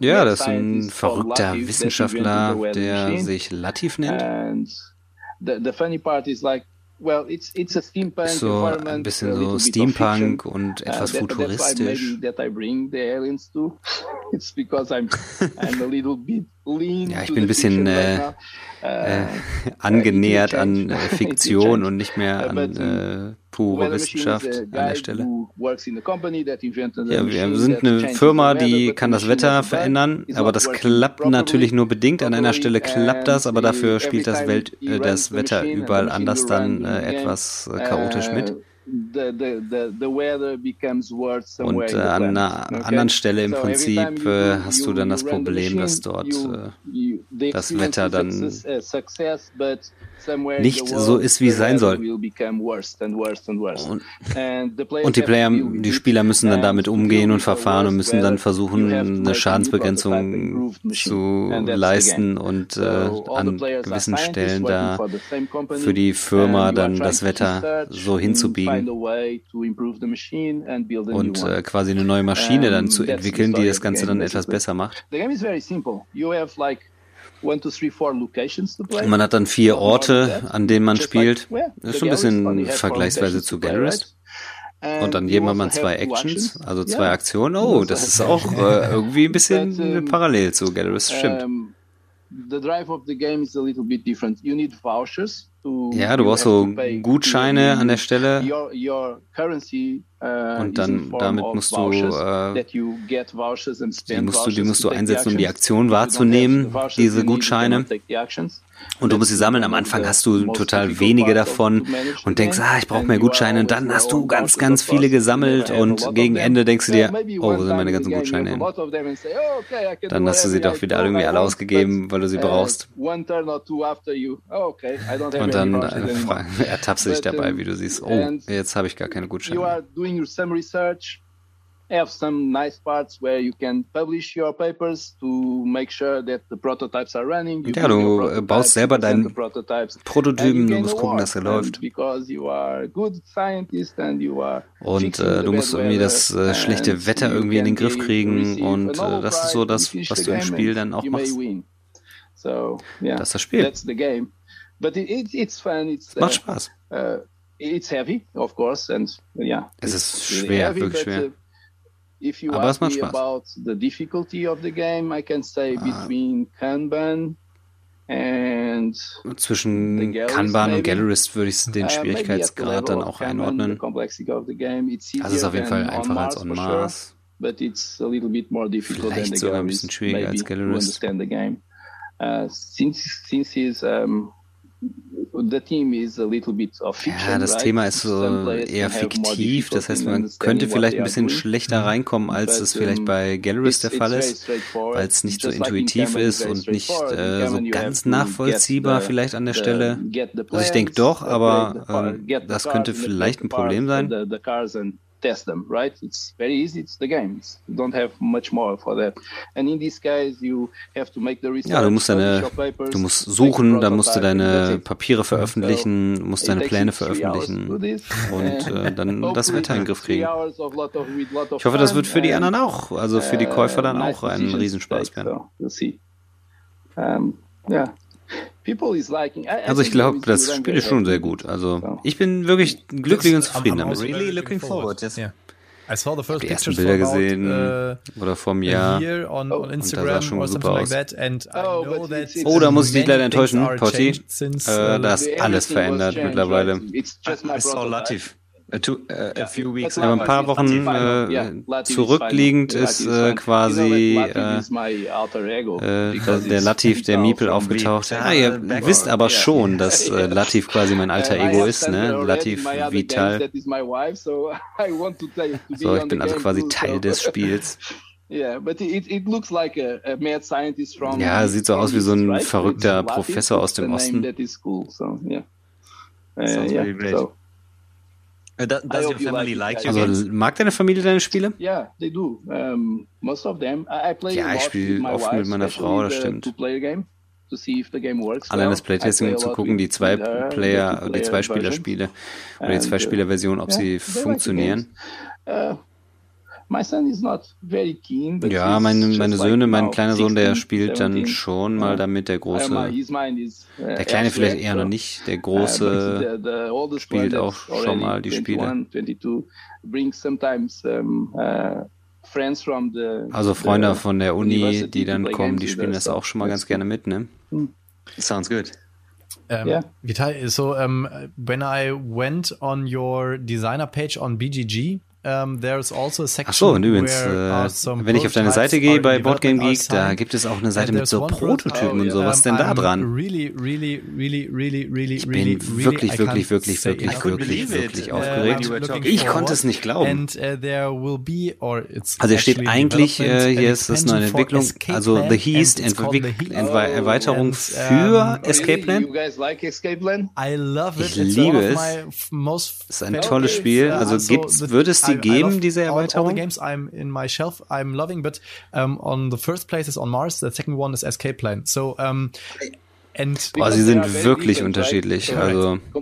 C: Ja, das ist ein verrückter Wissenschaftler, der sich Latif nennt. So ein bisschen so Steampunk und uh, etwas futuristisch. (laughs) ja, ich bin ein bisschen äh, äh, angenähert an äh, (laughs) Fiktion und nicht mehr an äh, pure Wissenschaft an der Stelle. Ja, wir sind eine Firma, die kann das Wetter verändern, aber das klappt natürlich nur bedingt. An einer Stelle klappt das, aber dafür spielt das, Welt, äh, das Wetter überall anders dann äh, etwas äh, chaotisch mit. Und äh, an einer anderen Stelle im Prinzip äh, hast du dann das Problem, dass dort äh, das Wetter dann nicht so ist, wie es sein soll. Und, die Player, die Spieler müssen dann damit umgehen und verfahren und müssen dann versuchen, eine Schadensbegrenzung zu leisten und äh, an gewissen Stellen da für die Firma dann das Wetter so hinzubiegen und äh, quasi eine neue Maschine dann zu entwickeln, die das Ganze dann etwas besser macht. Man hat dann vier Orte, an denen man spielt. Das ist schon ein bisschen vergleichsweise zu Gallerist. Und dann jedem hat man zwei Actions, also zwei Aktionen. Oh, das ist (laughs) auch äh, irgendwie ein bisschen parallel zu Gallerist, stimmt. The drive of the game is a little bit different. You need vouchers ja, du brauchst so Gutscheine an der Stelle. Uh, Und dann damit musst du, äh, die musst du, die musst du einsetzen, um die Aktion wahrzunehmen, diese Gutscheine. Und du musst sie sammeln. Am Anfang hast du total wenige davon und denkst, ah, ich brauche mehr Gutscheine. Und dann hast du ganz, ganz viele gesammelt und gegen Ende denkst du dir, oh, wo sind meine ganzen Gutscheine hin? Dann hast du sie doch wieder irgendwie alle ausgegeben, weil du sie brauchst. Und dann äh, (laughs) ertappst du dich dabei, wie du siehst, oh, jetzt habe ich gar keine Gutscheine have some nice parts where you can publish your papers to make sure that the prototypes are running. You ja, du baust selber deinen Prototypen, du musst gucken, dass er läuft. Und äh, du musst irgendwie das äh, schlechte Wetter irgendwie in den Griff kriegen und äh, das ist so das, was du im Spiel dann auch machst. das ist das Spiel. es macht Spaß. Uh, it's heavy, of course, and yeah. Es ist schwer, wirklich schwer. Uh, If you Aber ask me Spaß. about the difficulty of the game, I can say ah. between Kanban and
D: Zwischen Kanban und Gallerist würde ich den uh, Schwierigkeitsgrad dann auch einordnen. Also ist auf jeden Fall einfacher als On Mars. Vielleicht sogar ein bisschen schwieriger als Gallerist.
C: Uh, since since he's um,
D: ja, das Thema ist so eher fiktiv, das heißt, man könnte vielleicht ein bisschen schlechter reinkommen, als es vielleicht bei Galleries der Fall ist, weil es nicht so intuitiv ist und nicht äh, so ganz nachvollziehbar vielleicht an der Stelle. Also ich denke doch, aber äh, das könnte vielleicht ein Problem sein
C: test them, right? It's very easy. It's the game. It's, you don't have much more for that. And in this case, you have to make the research.
D: Ja, du musst deine, du musst suchen, dann musst du deine Papiere veröffentlichen, musst deine Pläne veröffentlichen und äh, dann (laughs) das Wetter in den Griff kriegen. Ich hoffe, das wird für die anderen auch, also für die Käufer dann uh, auch ein Riesenspaß werden.
C: Ja.
D: Also ich glaube, das Spiel ist schon sehr gut. Also ich bin wirklich glücklich und zufrieden damit.
B: Really looking forward. Yes.
A: Yeah. I saw the first
D: die ersten Bilder gesehen uh, oder vom Jahr
A: on, on Instagram und das sah schon super aus. Like
D: oh, oh, da muss ich dich leider enttäuschen, Potti. Äh, da ist alles verändert mittlerweile.
B: I saw Latif.
D: Uh, uh, Aber ein paar Wochen äh, zurückliegend ist äh, quasi äh, äh, der Latif, der Miepel aufgetaucht. Ah, ihr wisst aber schon, dass (laughs) äh, Latif quasi mein alter Ego ist, ne? Latif Vital. (laughs) So, ich bin also quasi Teil des Spiels. (laughs) Ja, sieht so aus wie so ein verrückter Professor aus dem Osten.
B: Sounds really great. Uh, does your family like
D: also mag deine Familie deine Spiele?
C: Yeah, they do. Um, most of them. I play
D: ja, ich spiele oft mit meiner Frau, das stimmt. Allein das Playtesting, um zu gucken, die zwei Player, die zwei Spieler-Spiele oder die zwei Spieler-Version, ob sie funktionieren. Uh, ja, meine, meine Söhne, mein kleiner Sohn, der spielt dann schon mal damit, der große, uh, der kleine vielleicht eher noch nicht, der uh, große spielt auch schon mal die Spiele. Also Freunde von der Uni, die dann kommen, die spielen das auch schon mal ganz gerne mit, ne?
B: Hmm. Sounds good.
A: Um, yeah. Vital, so um, when I went on your designer page on BGG, Um, also Ach
D: so, und übrigens, äh, wenn ich auf deine Seite gehe bei Boardgame Geek, da gibt es auch eine Seite mit so Prototypen und so. Was ist denn da dran? ich bin wirklich, wirklich, wirklich, wirklich, wirklich, wirklich aufgeregt. Ich konnte es nicht glauben.
A: Uh,
D: also hier steht eigentlich, äh, hier ist das eine Entwicklung, also The Heast, Erweiterung für Escape Plan. Ich liebe es. Es ist ein tolles Spiel. Also gibt, wird es die sie geben, diese Erweiterung? All, all the
A: games I'm in my shelf I'm loving, but um, on the first place is on Mars, the second one is Escape Plan. So um,
D: And oh, sie sind wirklich unterschiedlich. Also (laughs)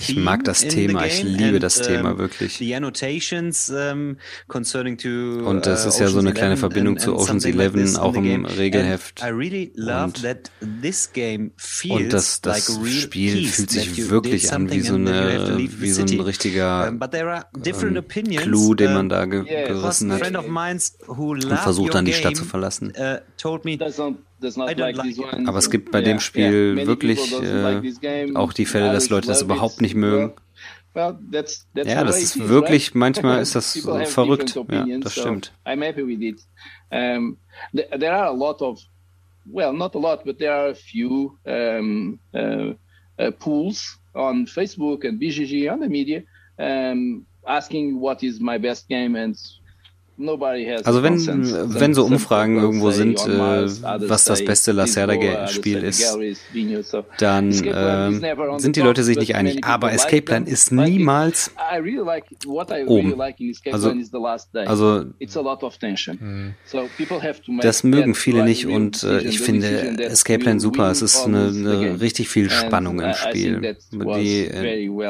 D: ich mag das Thema, ich liebe das Thema wirklich. Und das ist ja so eine kleine Verbindung zu Ocean's Eleven, auch im Regelheft. Und, und das, das Spiel fühlt sich wirklich an wie so, eine, wie so ein richtiger ähm, Clou, den man da ge gerissen hat. Und versucht dann die Stadt zu verlassen. Uh, aber es gibt bei dem Spiel wirklich äh, auch die Fälle, dass Leute das überhaupt nicht mögen. Ja, das ist wirklich, manchmal ist (laughs) das verrückt. Ja, das stimmt.
C: there are a lot of, well, not a lot, but there are a few um, uh, uh, pools on Facebook and BGG on the media um, asking what is my best game and
D: also wenn, wenn so Umfragen irgendwo sind, äh, was das beste Lacerda-Spiel ist, dann äh, sind die Leute sich nicht einig. Aber Escape Plan ist niemals oben. Also, also das mögen viele nicht und äh, ich finde Escape Plan super. Es ist eine, eine richtig viel Spannung im Spiel. Die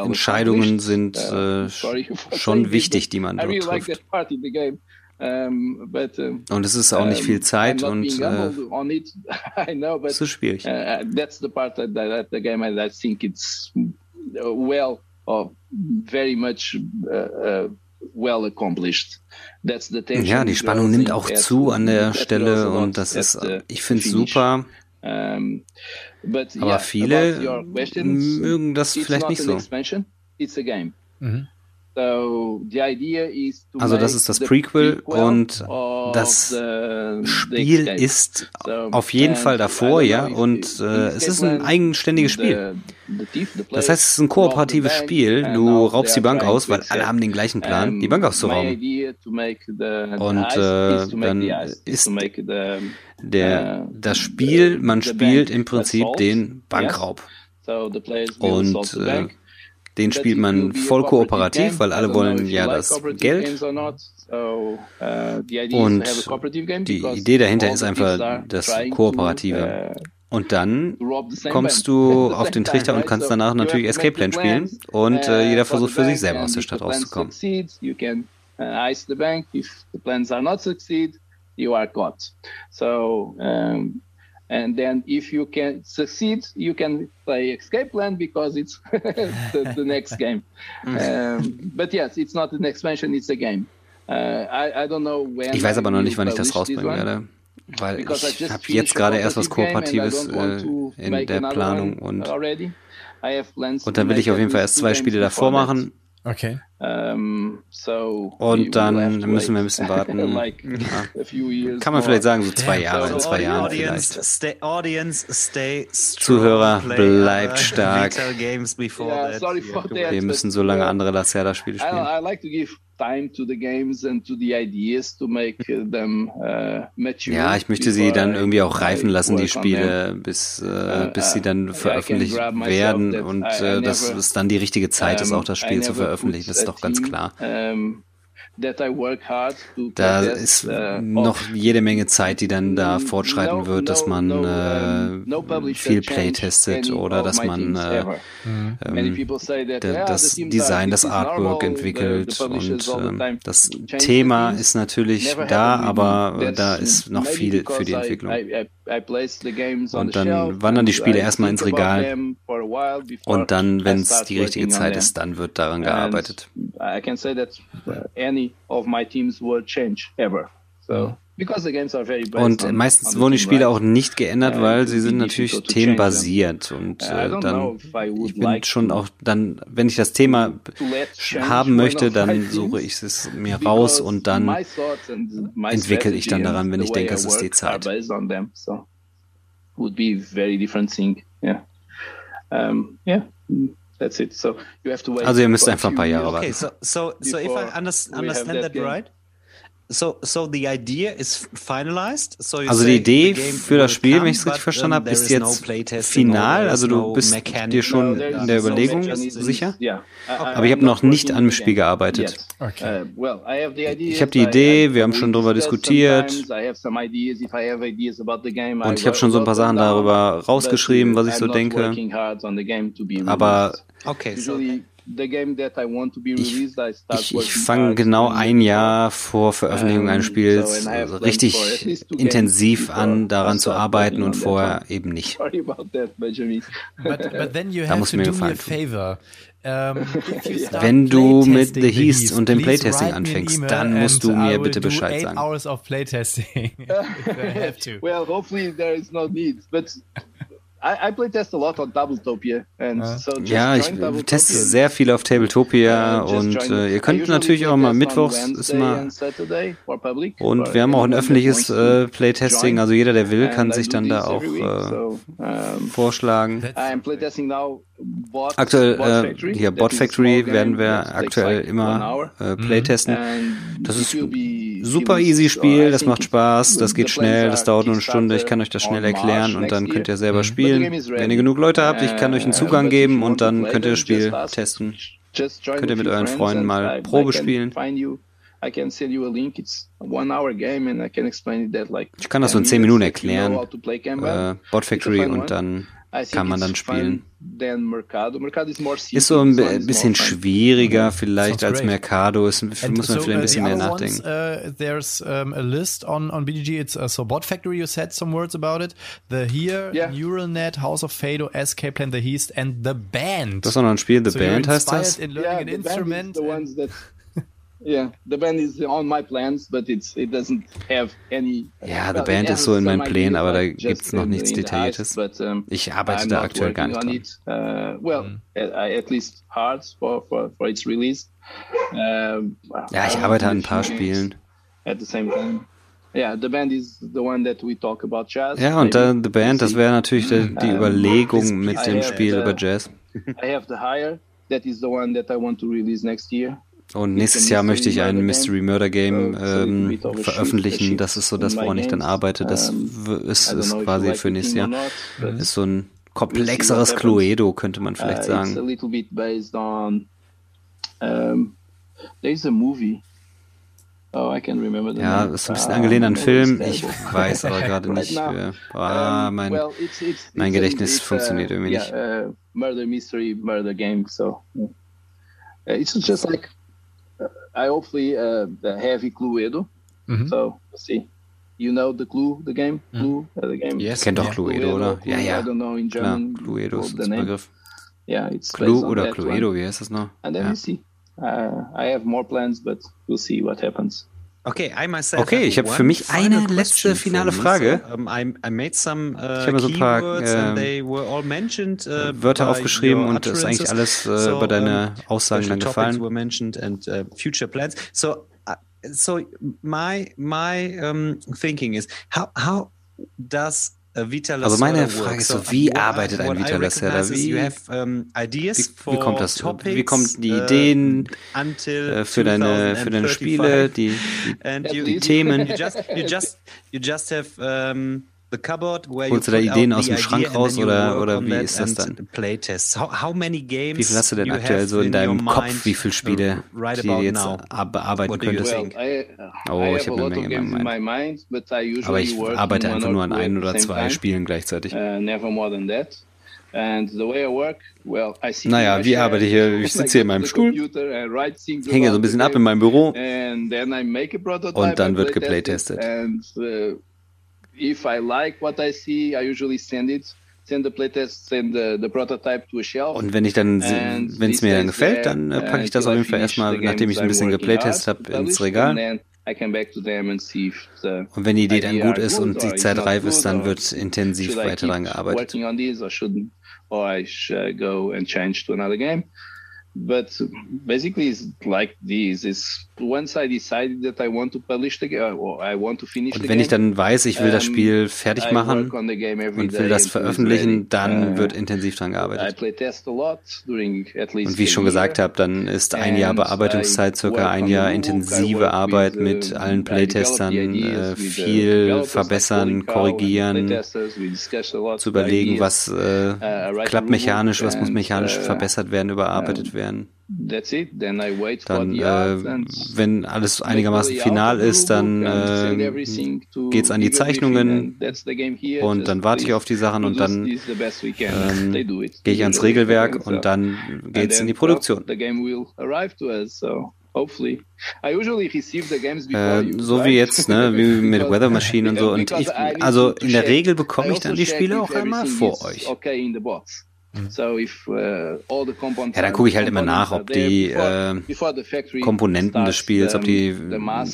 D: Entscheidungen sind äh, (laughs) schon wichtig, die man dort trifft. Um, but, uh, und es ist auch nicht viel Zeit und äh, (laughs) know, but, es ist schwierig. Uh, that's the part that, that the game I think it's
C: well or very much uh, well accomplished. That's the
D: ja, die Spannung nimmt auch zu an der Stelle und das ist, ich finde es super. Um, aber yeah, viele mögen das vielleicht nicht so. Mhm. Also das ist das Prequel und das Spiel ist auf jeden Fall davor, ja, und äh, es ist ein eigenständiges Spiel. Das heißt, es ist ein kooperatives Spiel. Du raubst die Bank aus, weil alle haben den gleichen Plan, die Bank auszurauben. Und äh, dann ist der, uh, das Spiel, man spielt im Prinzip den Bankraub. Und äh, den spielt man voll kooperativ, weil alle wollen ja das Geld. Uh, Und die Idee dahinter ist einfach das Kooperative. Uh, und dann kommst du (laughs) auf den Trichter und kannst danach natürlich Escape Plan spielen und äh, jeder versucht für sich selber aus der Stadt rauszukommen.
C: You are caught. So um, and then if you can succeed you can play escape plan because it's (laughs) the, the, next (laughs) game. Um, but yes it's not an expansion it's a game. Uh, I, I don't know when
D: ich weiß aber noch nicht wann ich das rausbringen werde weil ich habe jetzt gerade erst was Kooperatives äh, in der Planung und und dann will ich auf jeden Fall erst zwei Spiele davor machen.
A: Okay.
C: Um, so
D: und dann müssen wir ein bisschen warten. (laughs) like ja. Kann man vielleicht sagen, so zwei Jahre, in zwei Jahren
B: vielleicht. Stay, audience, stay
D: Zuhörer, bleibt (laughs) stark. Wir müssen so lange andere Lacerda-Spiele spielen. I, I like time to the games and to the ideas to make them uh, mature. Ja, ich möchte sie dann irgendwie auch reifen lassen, die Spiele, bis, äh, uh, bis sie dann uh, veröffentlicht werden und äh, dass es dann die richtige Zeit ist, auch das Spiel zu veröffentlichen. Das ist doch ganz klar. Da ist uh, noch jede Menge Zeit, die dann da fortschreiten wird, dass man äh, viel Play testet oder dass man äh, ähm, das Design, das Artwork entwickelt und äh, das Thema ist natürlich da, aber da ist noch viel für die Entwicklung. Und dann wandern die Spiele erstmal ins Regal. und dann, wenn es die richtige Zeit ist, dann wird daran gearbeitet. Und meistens wurden die Spiele auch nicht geändert, weil sie sind natürlich themenbasiert. Und äh, dann, ich bin schon auch dann, wenn ich das Thema haben möchte, dann suche ich es mir raus und dann entwickle ich dann daran, wenn ich denke, es ist die Zeit. Would be very different thing. Yeah. Um, yeah. That's it. So you have to wait. Also ihr müsst einfach ein paar Jahre warten. Okay,
B: so so so if I understand that right, So, so the idea is finalized. So
D: also die Idee für das Spiel, wenn ich es richtig verstanden habe, ist jetzt final. Also du bist dir schon in der Überlegung sicher. Aber ich habe noch nicht an dem Spiel gearbeitet. Okay. Uh, ich habe die Idee, wir haben schon darüber diskutiert. Und ich habe schon so ein paar Sachen darüber rausgeschrieben, was ich so denke. Aber
B: okay, so
D: ich, ich, ich fange genau ein Jahr vor Veröffentlichung eines Spiels also richtig intensiv an, daran zu arbeiten und vorher eben nicht. da muss mir gefallen. Um, (laughs) Wenn du mit The Heast und dem Playtesting anfängst, dann musst du mir bitte Bescheid sagen. (laughs) (laughs)
C: well, hopefully there is no need, but I, I play test a lot on Tabletopia. And ja. so
D: ja, ich teste sehr viel auf Tabletopia und äh, ihr könnt natürlich auch mal mittwochs ist immer und wir haben auch ein öffentliches äh, Playtesting, also jeder, der will, kann sich dann da auch äh, vorschlagen. Aktuell äh, hier Bot Factory werden wir aktuell immer äh, Playtesten. Das ist super easy Spiel, das macht Spaß, das geht schnell, das dauert nur eine Stunde, ich kann euch das schnell erklären und dann könnt ihr selber spielen. Wenn ihr genug Leute habt, ich kann euch einen Zugang geben und dann könnt ihr das Spiel testen. Könnt ihr mit euren Freunden mal Probe spielen. Ich kann das so in 10 Minuten erklären. Äh, Bot Factory und dann kann man dann spielen. Ist so ein bisschen schwieriger vielleicht als Mercado. Ist, muss man vielleicht ein bisschen mehr nachdenken.
A: Uh, there's um, a list on on BGG. It's uh, so Bot Factory. You said some words about it. The Here, yeah. Neural Net, House of Fado, Escape Plan, The Heast, and The Band.
D: Das ist auch noch ein Spiel. The so Band heißt das.
A: In learning yeah, an instrument.
C: Yeah, the band is on my plans, but it's it doesn't have any.
D: Ja, the band ist so in meinen Plänen, aber da gibt's noch nichts Detailliertes. Ich arbeite da aktuell gar nicht dran.
C: Uh, well, mm. at least hard for for for its release.
D: Um, ja, ich arbeite an ein paar Spielen.
C: At the same time. Yeah, the band is the one that we talk about jazz.
D: Ja, und uh, The Band, das wäre natürlich die, die Überlegung mit dem Spiel über Jazz.
C: I have the hire. That is the one that I want to release next year.
D: Und nächstes Jahr möchte ich ein Mystery Murder Game ähm, veröffentlichen. Das ist so das, woran ich dann arbeite. Das ist, ist quasi für nächstes Jahr. Ist so ein komplexeres Cluedo, könnte man vielleicht uh, sagen.
C: Oh,
D: ja, ist ein bisschen angelehnt an Film. Ich weiß aber gerade nicht. Äh, ah, mein, mein Gedächtnis funktioniert irgendwie nicht.
C: Uh, murder mystery, murder game. So uh, it's just like uh, I hopefully uh, the heavy Cluedo. Mhm. So let's see. You know the Clue, the game, mhm. Clue, uh, the game.
D: Yes, kennt doch Cluedo, oder?
C: Ja, ja. I don't know in German.
D: Klar, Cluedo ist ein Begriff.
C: Yeah, it's
D: Clue oder Cluedo, wie heißt das noch?
C: And then ja. we see. Uh, I have more plans, but we'll see what happens.
D: Okay, okay ich habe für mich eine letzte finale Frage. Uh, ich habe mir so ein paar äh, uh, Wörter aufgeschrieben und das ist eigentlich alles äh, bei deiner Aussagen dann gefallen. So, uh, so my my um, thinking is how how does also meine Frage ist so, wie arbeitet ein Vita Lacerda? Wie, wie, wie, kommt das? Wie kommen die uh, Ideen äh, für deine für deine Spiele, die die, die Themen? (laughs) Holst du da Ideen aus dem Schrank raus oder, oder wie ist das dann? Wie viel hast du denn aktuell so in deinem Kopf, wie viele Spiele, die du jetzt bearbeiten könntest? Oh, ich habe eine Menge in meinem Mind. Aber ich arbeite einfach nur an ein oder zwei Spielen gleichzeitig. Uh, naja, wie arbeite ich hier? (laughs) Ich sitze hier in meinem Stuhl, hänge so ein bisschen ab in meinem Büro und dann wird geplaytestet. Uh,
C: if I like what I see, I usually send it. Send the playtest, send the, the prototype to a shelf.
D: Und wenn ich dann, wenn es mir dann gefällt, dann äh, packe ich das auf jeden Fall erstmal, nachdem ich ein bisschen geplaytestet habe, ins Regal. Und wenn die Idee dann gut ist und die Zeit reif ist, dann wird intensiv weiter daran gearbeitet.
C: Or I should go and change to another game. but basically it's like this is once I decided that I want to publish the game or I want to finish
D: und wenn ich dann weiß, ich will das Spiel fertig machen und will das veröffentlichen, dann wird intensiv dran gearbeitet. Und wie ich schon gesagt habe, dann ist ein Jahr Bearbeitungszeit, circa ein Jahr intensive Arbeit mit allen Playtestern, äh, viel verbessern, korrigieren, zu überlegen, was äh, uh, klappt mechanisch, was muss mechanisch uh, verbessert werden, überarbeitet werden werden. Dann, äh, wenn alles einigermaßen final ist, dann äh, geht's an die Zeichnungen und dann warte ich auf die Sachen und dann ähm, (laughs) gehe ich ans Regelwerk und dann geht's in die Produktion. Äh, so wie jetzt, ne, wie (laughs) mit Weather Machine und so. (laughs) Und ich, also in der Regel bekomme ich dann die Spiele auch einmal vor euch. Mhm. Uh, ja, dann gucke ich halt immer nach, ob die äh, Komponenten des Spiels, ob die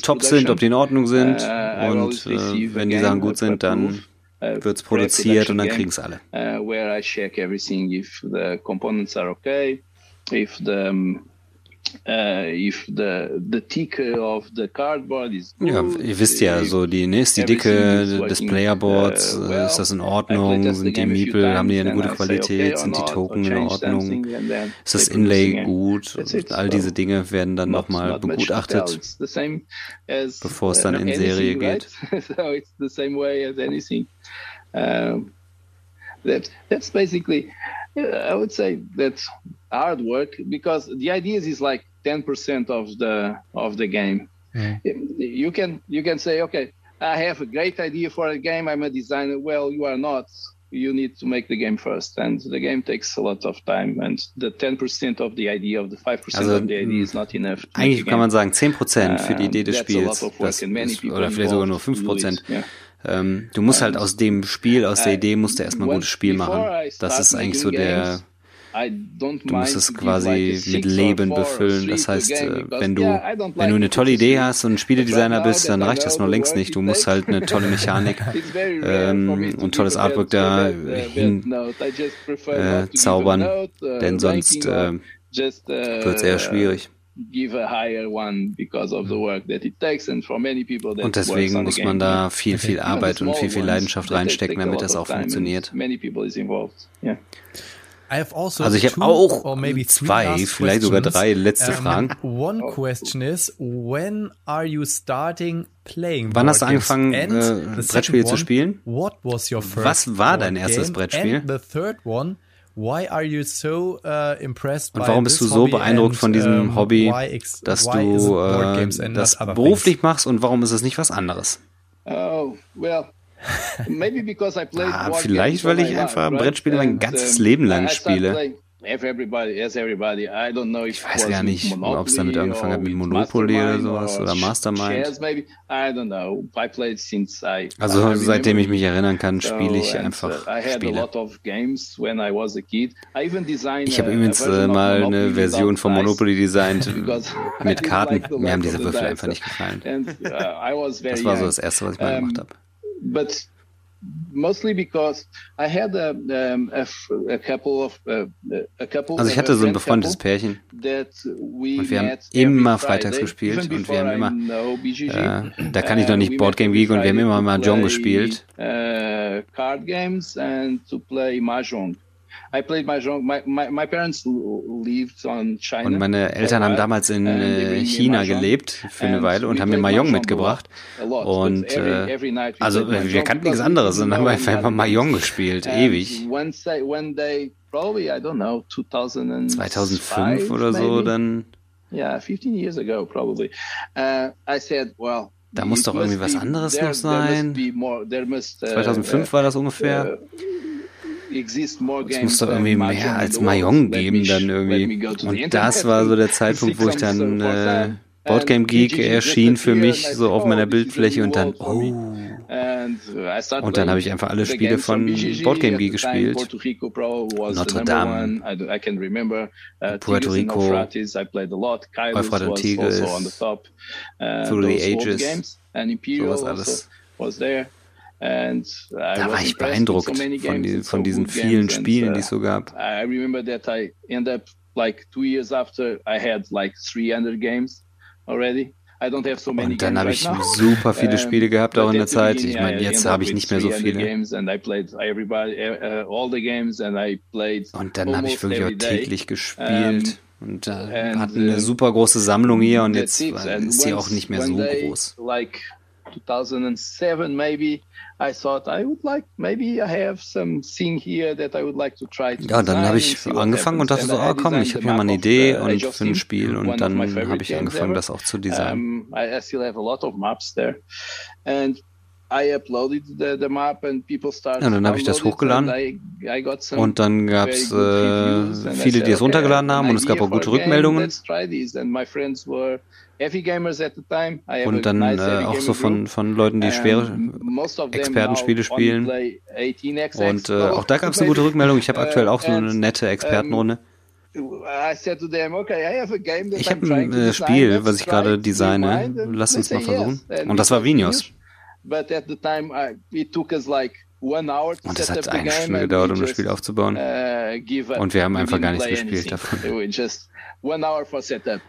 D: top sind, ob die in Ordnung sind. Uh, und äh, wenn die Sachen gut sind, dann uh, wird es produziert und dann kriegen es alle. everything if the Uh, if the, the thick of the cardboard is good, ja, ihr wisst ja, so die, ne, ist die Dicke des Playerboards, uh, well, ist das in Ordnung, sind die Miepel, haben die eine gute Qualität, okay sind die Token in Ordnung, ist das Inlay gut, und all diese Dinge werden dann nochmal begutachtet, bevor es dann in Serie geht. (laughs) so it's the same way as anything. Um, that, that's basically, I would say that's hard work because the idea is like 10% of the of the game. Mm. You can you can say, okay, I have a great idea for a game. I'm a designer. Well, you are not. You need to make the game first, and the game takes a lot of time. And the 10% of the idea of the 5% also, of the idea is not enough. Eigentlich kann man sagen 10% für die Idee des Spiels, das ist, oder vielleicht sogar nur 5%. Yeah. Ähm, du musst halt aus dem Spiel, aus der Idee, musst du erstmal ein gutes Spiel machen. Das ist eigentlich so der
C: Du musst es quasi mit Leben befüllen. Das heißt, äh, wenn du, wenn du eine tolle (laughs) Idee hast und Spieledesigner bist, dann reicht das nur längst nicht. Du musst halt eine tolle Mechanik ähm, und tolles Artwork da hin äh, zaubern, denn sonst äh, wird es eher schwierig. Und deswegen muss man da viel, viel Arbeit und viel, viel Leidenschaft reinstecken, damit das auch funktioniert.
A: Also,
C: also ich habe auch zwei, vielleicht sogar drei letzte Fragen.
A: One question is, when are you starting playing
C: Wann hast du angefangen, äh, Brettspiele zu spielen?
A: What was your first
C: Was war dein erstes Brettspiel?
A: And the third one, Why are you so, uh, impressed
C: Und warum bist du so beeindruckt von diesem Hobby, dass du äh, das beruflich machst und warum ist es nicht was anderes?
D: Oh, well, (laughs)
C: ah, vielleicht, weil ich einfach Brettspiele mein ganzes Leben lang spiele. Ich weiß gar nicht, ob es damit angefangen hat mit Monopoly oder sowas oder Mastermind. Also seitdem ich mich erinnern kann, spiele ich einfach Spiele. Ich habe übrigens äh, mal eine Version von Monopoly designt (laughs) mit Karten. Mir haben diese Würfel einfach nicht gefallen. Uh, das war so das Erste, was ich mal gemacht habe
D: mostly because I had a, um, a, a couple of uh, a couple
C: Also ich hatte so ein befreundetes Pärchen und wir haben immer freitags gespielt und wir haben immer äh, da kann ich noch nicht Boardgame Geek und wir haben immer Mahjong gespielt.
D: Uh, card games and to play Mahjong.
C: Und meine Eltern haben damals in äh, China gelebt für eine Weile und haben mir Mahjong mitgebracht. Und äh, also wir kannten nichts anderes und haben einfach immer Mahjong gespielt, ewig. 2005 oder so dann.
D: Yeah, 15 years ago probably. Uh, I said, well,
C: da muss doch irgendwie was anderes noch sein. 2005 uh, war das ungefähr. Uh, es muss doch irgendwie mehr als Mahjong geben dann irgendwie. Und das war so der Zeitpunkt, wo ich dann äh, Boardgame Geek erschien für mich so auf meiner Bildfläche und dann, oh. Und dann habe ich einfach alle Spiele von Boardgame Geek gespielt. Notre Dame, uh, Puerto Rico, Euphrat und Tigris, Through the Ages, sowas alles. Da war ich beeindruckt von, die, von diesen vielen Spielen, die es so gab. I remember that I end up like two years after I had like 300 games already. Und dann habe ich super viele (laughs) Spiele gehabt auch in der Zeit. Ich meine, jetzt habe ich nicht mehr so viele. Uh, und dann habe ich wirklich auch täglich gespielt. Und äh, hatten eine super große Sammlung hier und jetzt ist sie auch nicht mehr so groß. 2007 maybe I thought I would like maybe I have some thing here that I would like to try to Ja, dann habe ich angefangen und dachte so, ah komm, ich habe hier mal eine Idee und für ein Spiel und dann habe ich angefangen, das auch zu designen. Um, I, I still have a lot of maps there. And I uploaded the, the map and people started ja, dann habe ich das hochgeladen I, I und dann gab es äh, viele, die es runtergeladen haben und es gab auch gute Rückmeldungen. Und dann äh, auch so von, von Leuten, die schwere Expertenspiele spielen. Und äh, auch da gab es eine gute Rückmeldung. Ich habe uh, aktuell auch so eine nette Expertenrunde. Ich habe ein äh, Spiel, was ich gerade designe. Lass uns mal versuchen. Und das war Vinios. Und es hat eine Stunde gedauert, um das Spiel aufzubauen. Uh, Und wir haben einfach gar nichts gespielt davon.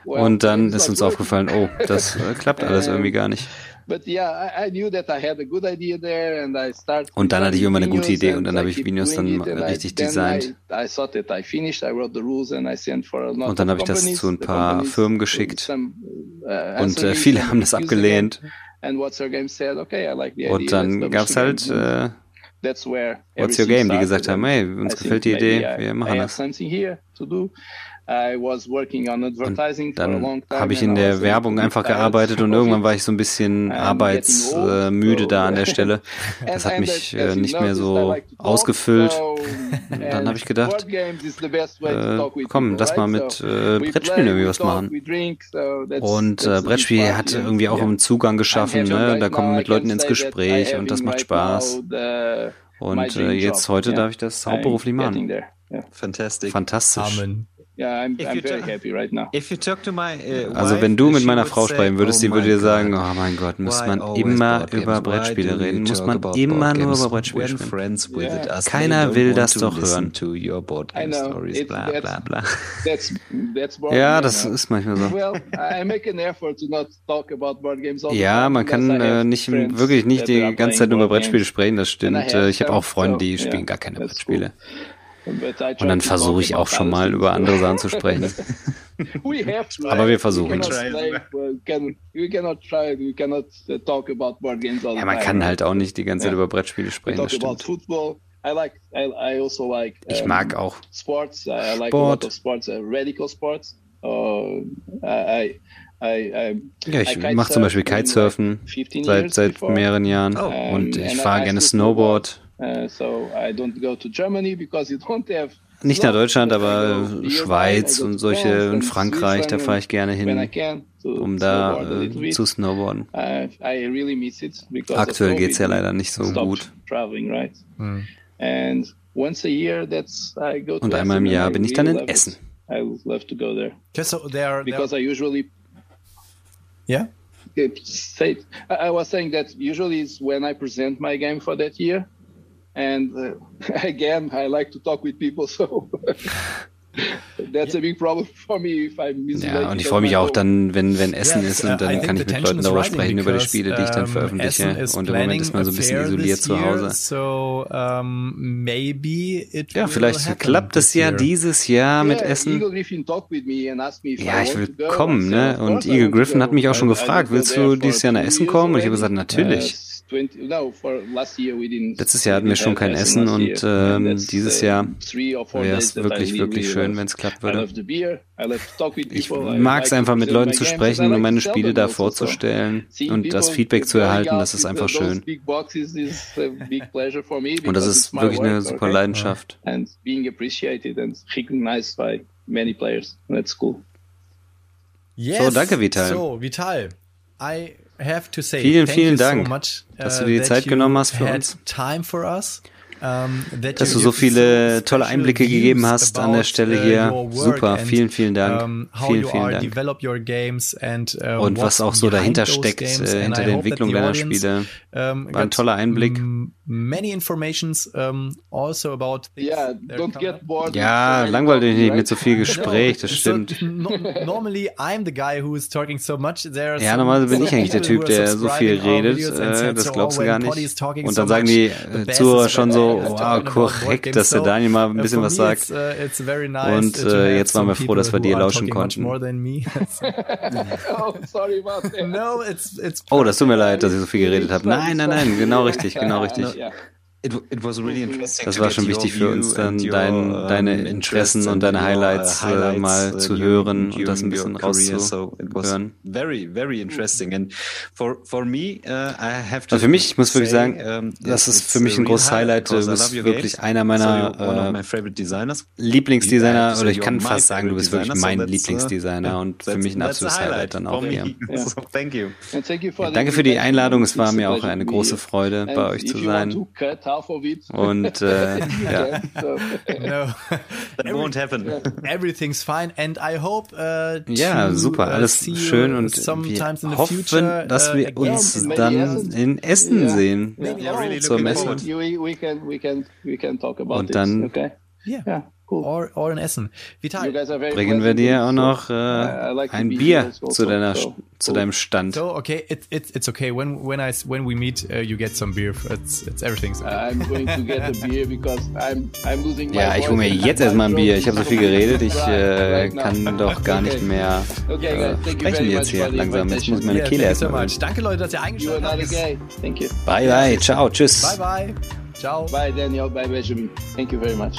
C: Und dann ist uns aufgefallen, oh, das äh, (laughs) klappt alles irgendwie gar nicht. Und dann hatte ich immer eine gute Idee und dann habe ich Videos dann richtig designt. Und dann habe ich das zu ein paar Firmen geschickt uh, und äh, viele haben das abgelehnt. Und dann gab es halt äh, What's Your Game, die gesagt haben, hey, uns gefällt die Idee, wir machen das. Und dann habe ich in der Werbung einfach gearbeitet und irgendwann war ich so ein bisschen arbeitsmüde da an der (laughs) Stelle. Das hat mich äh, nicht mehr so ausgefüllt. (laughs) Und dann habe ich gedacht, äh, komm, lass mal mit äh, Brettspielen irgendwie was machen. Und äh, Brettspiel hat irgendwie auch einen Zugang geschaffen. Ne? Da kommen wir mit Leuten ins Gespräch und das macht Spaß. Und äh, jetzt heute darf ich das hauptberuflich machen.
B: Fantastic.
D: Fantastisch.
A: Amen.
C: Yeah, I'm, I'm very happy right now.
B: If you talk to my, uh,
D: also wenn du mit meiner Frau sprechen würdest, sie würde dir sagen, oh mein Gott, muss man immer über Brettspiele reden, muss man immer nur über Brettspiele sprechen. Keiner will das doch hören.
B: Stories, bla, bla, bla.
C: That's, that's
D: ja, das ist manchmal so. Ja, man kann äh, nicht wirklich nicht die ganze Zeit über Brettspiele sprechen, das stimmt. Äh, ich habe auch Freunde, die spielen gar keine Brettspiele. Und dann versuche ich auch schon mal über andere Sachen zu sprechen. (laughs) Aber wir versuchen es. Ja, man kann halt auch nicht die ganze Zeit über Brettspiele sprechen, das stimmt.
C: Also
D: ich mag auch
C: Sport.
D: Ja, ich mache zum Beispiel Kitesurfen seit, seit mehreren Jahren und ich fahre gerne Snowboard.
C: Uh,
D: Nicht nach Deutschland, aber Schweiz und solche und Frankreich, da fahre ich gerne hin, um da äh, zu snowboarden. Aktuell geht es ja leider nicht so gut.
A: Hm.
D: Und einmal im Jahr bin ich dann in Essen.
A: Okay, so there,
C: because I usually
A: yeah.
C: Say, I was saying that usually is when I present my game for that year. And uh, (laughs) again, I like to talk with people, so (laughs) That's a big problem for me if I'm
D: ja, und ich freue mich auch dann, wenn, wenn Essen yes, ist und dann kann ich mit Leuten darüber sprechen über die Spiele, die ich dann veröffentliche. Und im Moment ist man so ein bisschen isoliert zu Hause.
A: So, um, maybe it
D: ja, vielleicht klappt es ja dieses Jahr mit Essen. Ja, ich will kommen, ne? Und Eagle Griffin hat mich auch schon gefragt, willst du dieses Jahr nach Essen kommen? Und ich habe gesagt, natürlich. Letztes Jahr hatten wir schon kein Essen und ähm, dieses Jahr wäre es wirklich, wirklich schön, wenn es klappen würde. Ich mag es einfach mit Leuten zu sprechen und meine Spiele da vorzustellen und das Feedback zu erhalten, das ist einfach schön. Und das ist wirklich eine super Leidenschaft. So, danke Vital.
A: So, Vital. I have to say,
D: vielen, vielen Dank, so much, uh, dass du dir die Zeit genommen hast für uns.
A: Time for us.
D: dass du so viele tolle Einblicke gegeben hast an der Stelle uh, hier. Super, vielen, vielen Dank. Vielen, vielen Dank. Und was auch so dahinter steckt äh, hinter der Entwicklung deiner Spiele. War ein toller Einblick.
C: Also
D: ja, langweilt dich nicht mit so viel Gespräch, das stimmt. Ja, normalerweise bin ich eigentlich der Typ, der so viel redet, äh, das glaubst du gar nicht. Und dann sagen die äh, Zuhörer schon so, wow, korrekt, dass der Daniel mal ein bisschen was sagt. Uh, Und äh, jetzt waren wir froh, dass wir dir lauschen konnten. (laughs) (laughs) (laughs) Oh, das tut mir leid, dass ich so viel geredet habe. Nein, nein, nein, genau richtig, genau richtig. yeah.
B: It, it was really interesting
D: das war schon wichtig für uns, dann dein, deine Interessen und deine Highlights, äh, mal zu hören und das ein bisschen rauszuhören.
B: Very, very interesting. And for, for me, uh, I have
D: to also für mich, ich muss wirklich sagen, das ist für mich ein großes Highlight. Du bist wirklich einer meiner äh, Lieblingsdesigner, oder ich kann fast sagen, du bist wirklich mein uh, Lieblingsdesigner und für mich ein absolutes Highlight dann auch hier. (laughs) Danke für die Einladung. Es war mir auch eine große Freude, bei euch zu sein.
C: It.
D: Und äh, (laughs) ja.
A: no. (laughs)
B: That won't happen.
A: Everything's fine and I hope uh,
D: Ja, super, uh, alles schön und wir hoffen, future, dass wir uh, uns dann in Essen yeah. sehen
C: yeah, really
D: zur Messe.
C: We, we can, we can, we can talk about
D: und dann
C: okay?
A: yeah. Cool. Or, or in Essen. Vital.
D: Bringen wir dir auch noch äh, like ein Bier zu deiner so, zu deinem Stand.
A: So okay, it, it, it's okay. When when I when we meet, uh, you get some beer. It's it's everything's.
C: Okay. I'm going to get a beer because I'm I'm losing my
D: Ja, ich hole mir jetzt erstmal ein Bier. Ich habe so viel geredet, ich äh, kann doch gar nicht mehr äh, sprechen jetzt hier langsam. Jetzt muss ich meine Kehle erstmal.
A: Danke Leute, dass ihr eingeschaltet
C: habt. Thank you.
D: Bye bye, ciao, tschüss.
A: Bye bye. Ciao.
C: Bye Daniel, bye Benjamin. Thank you very much.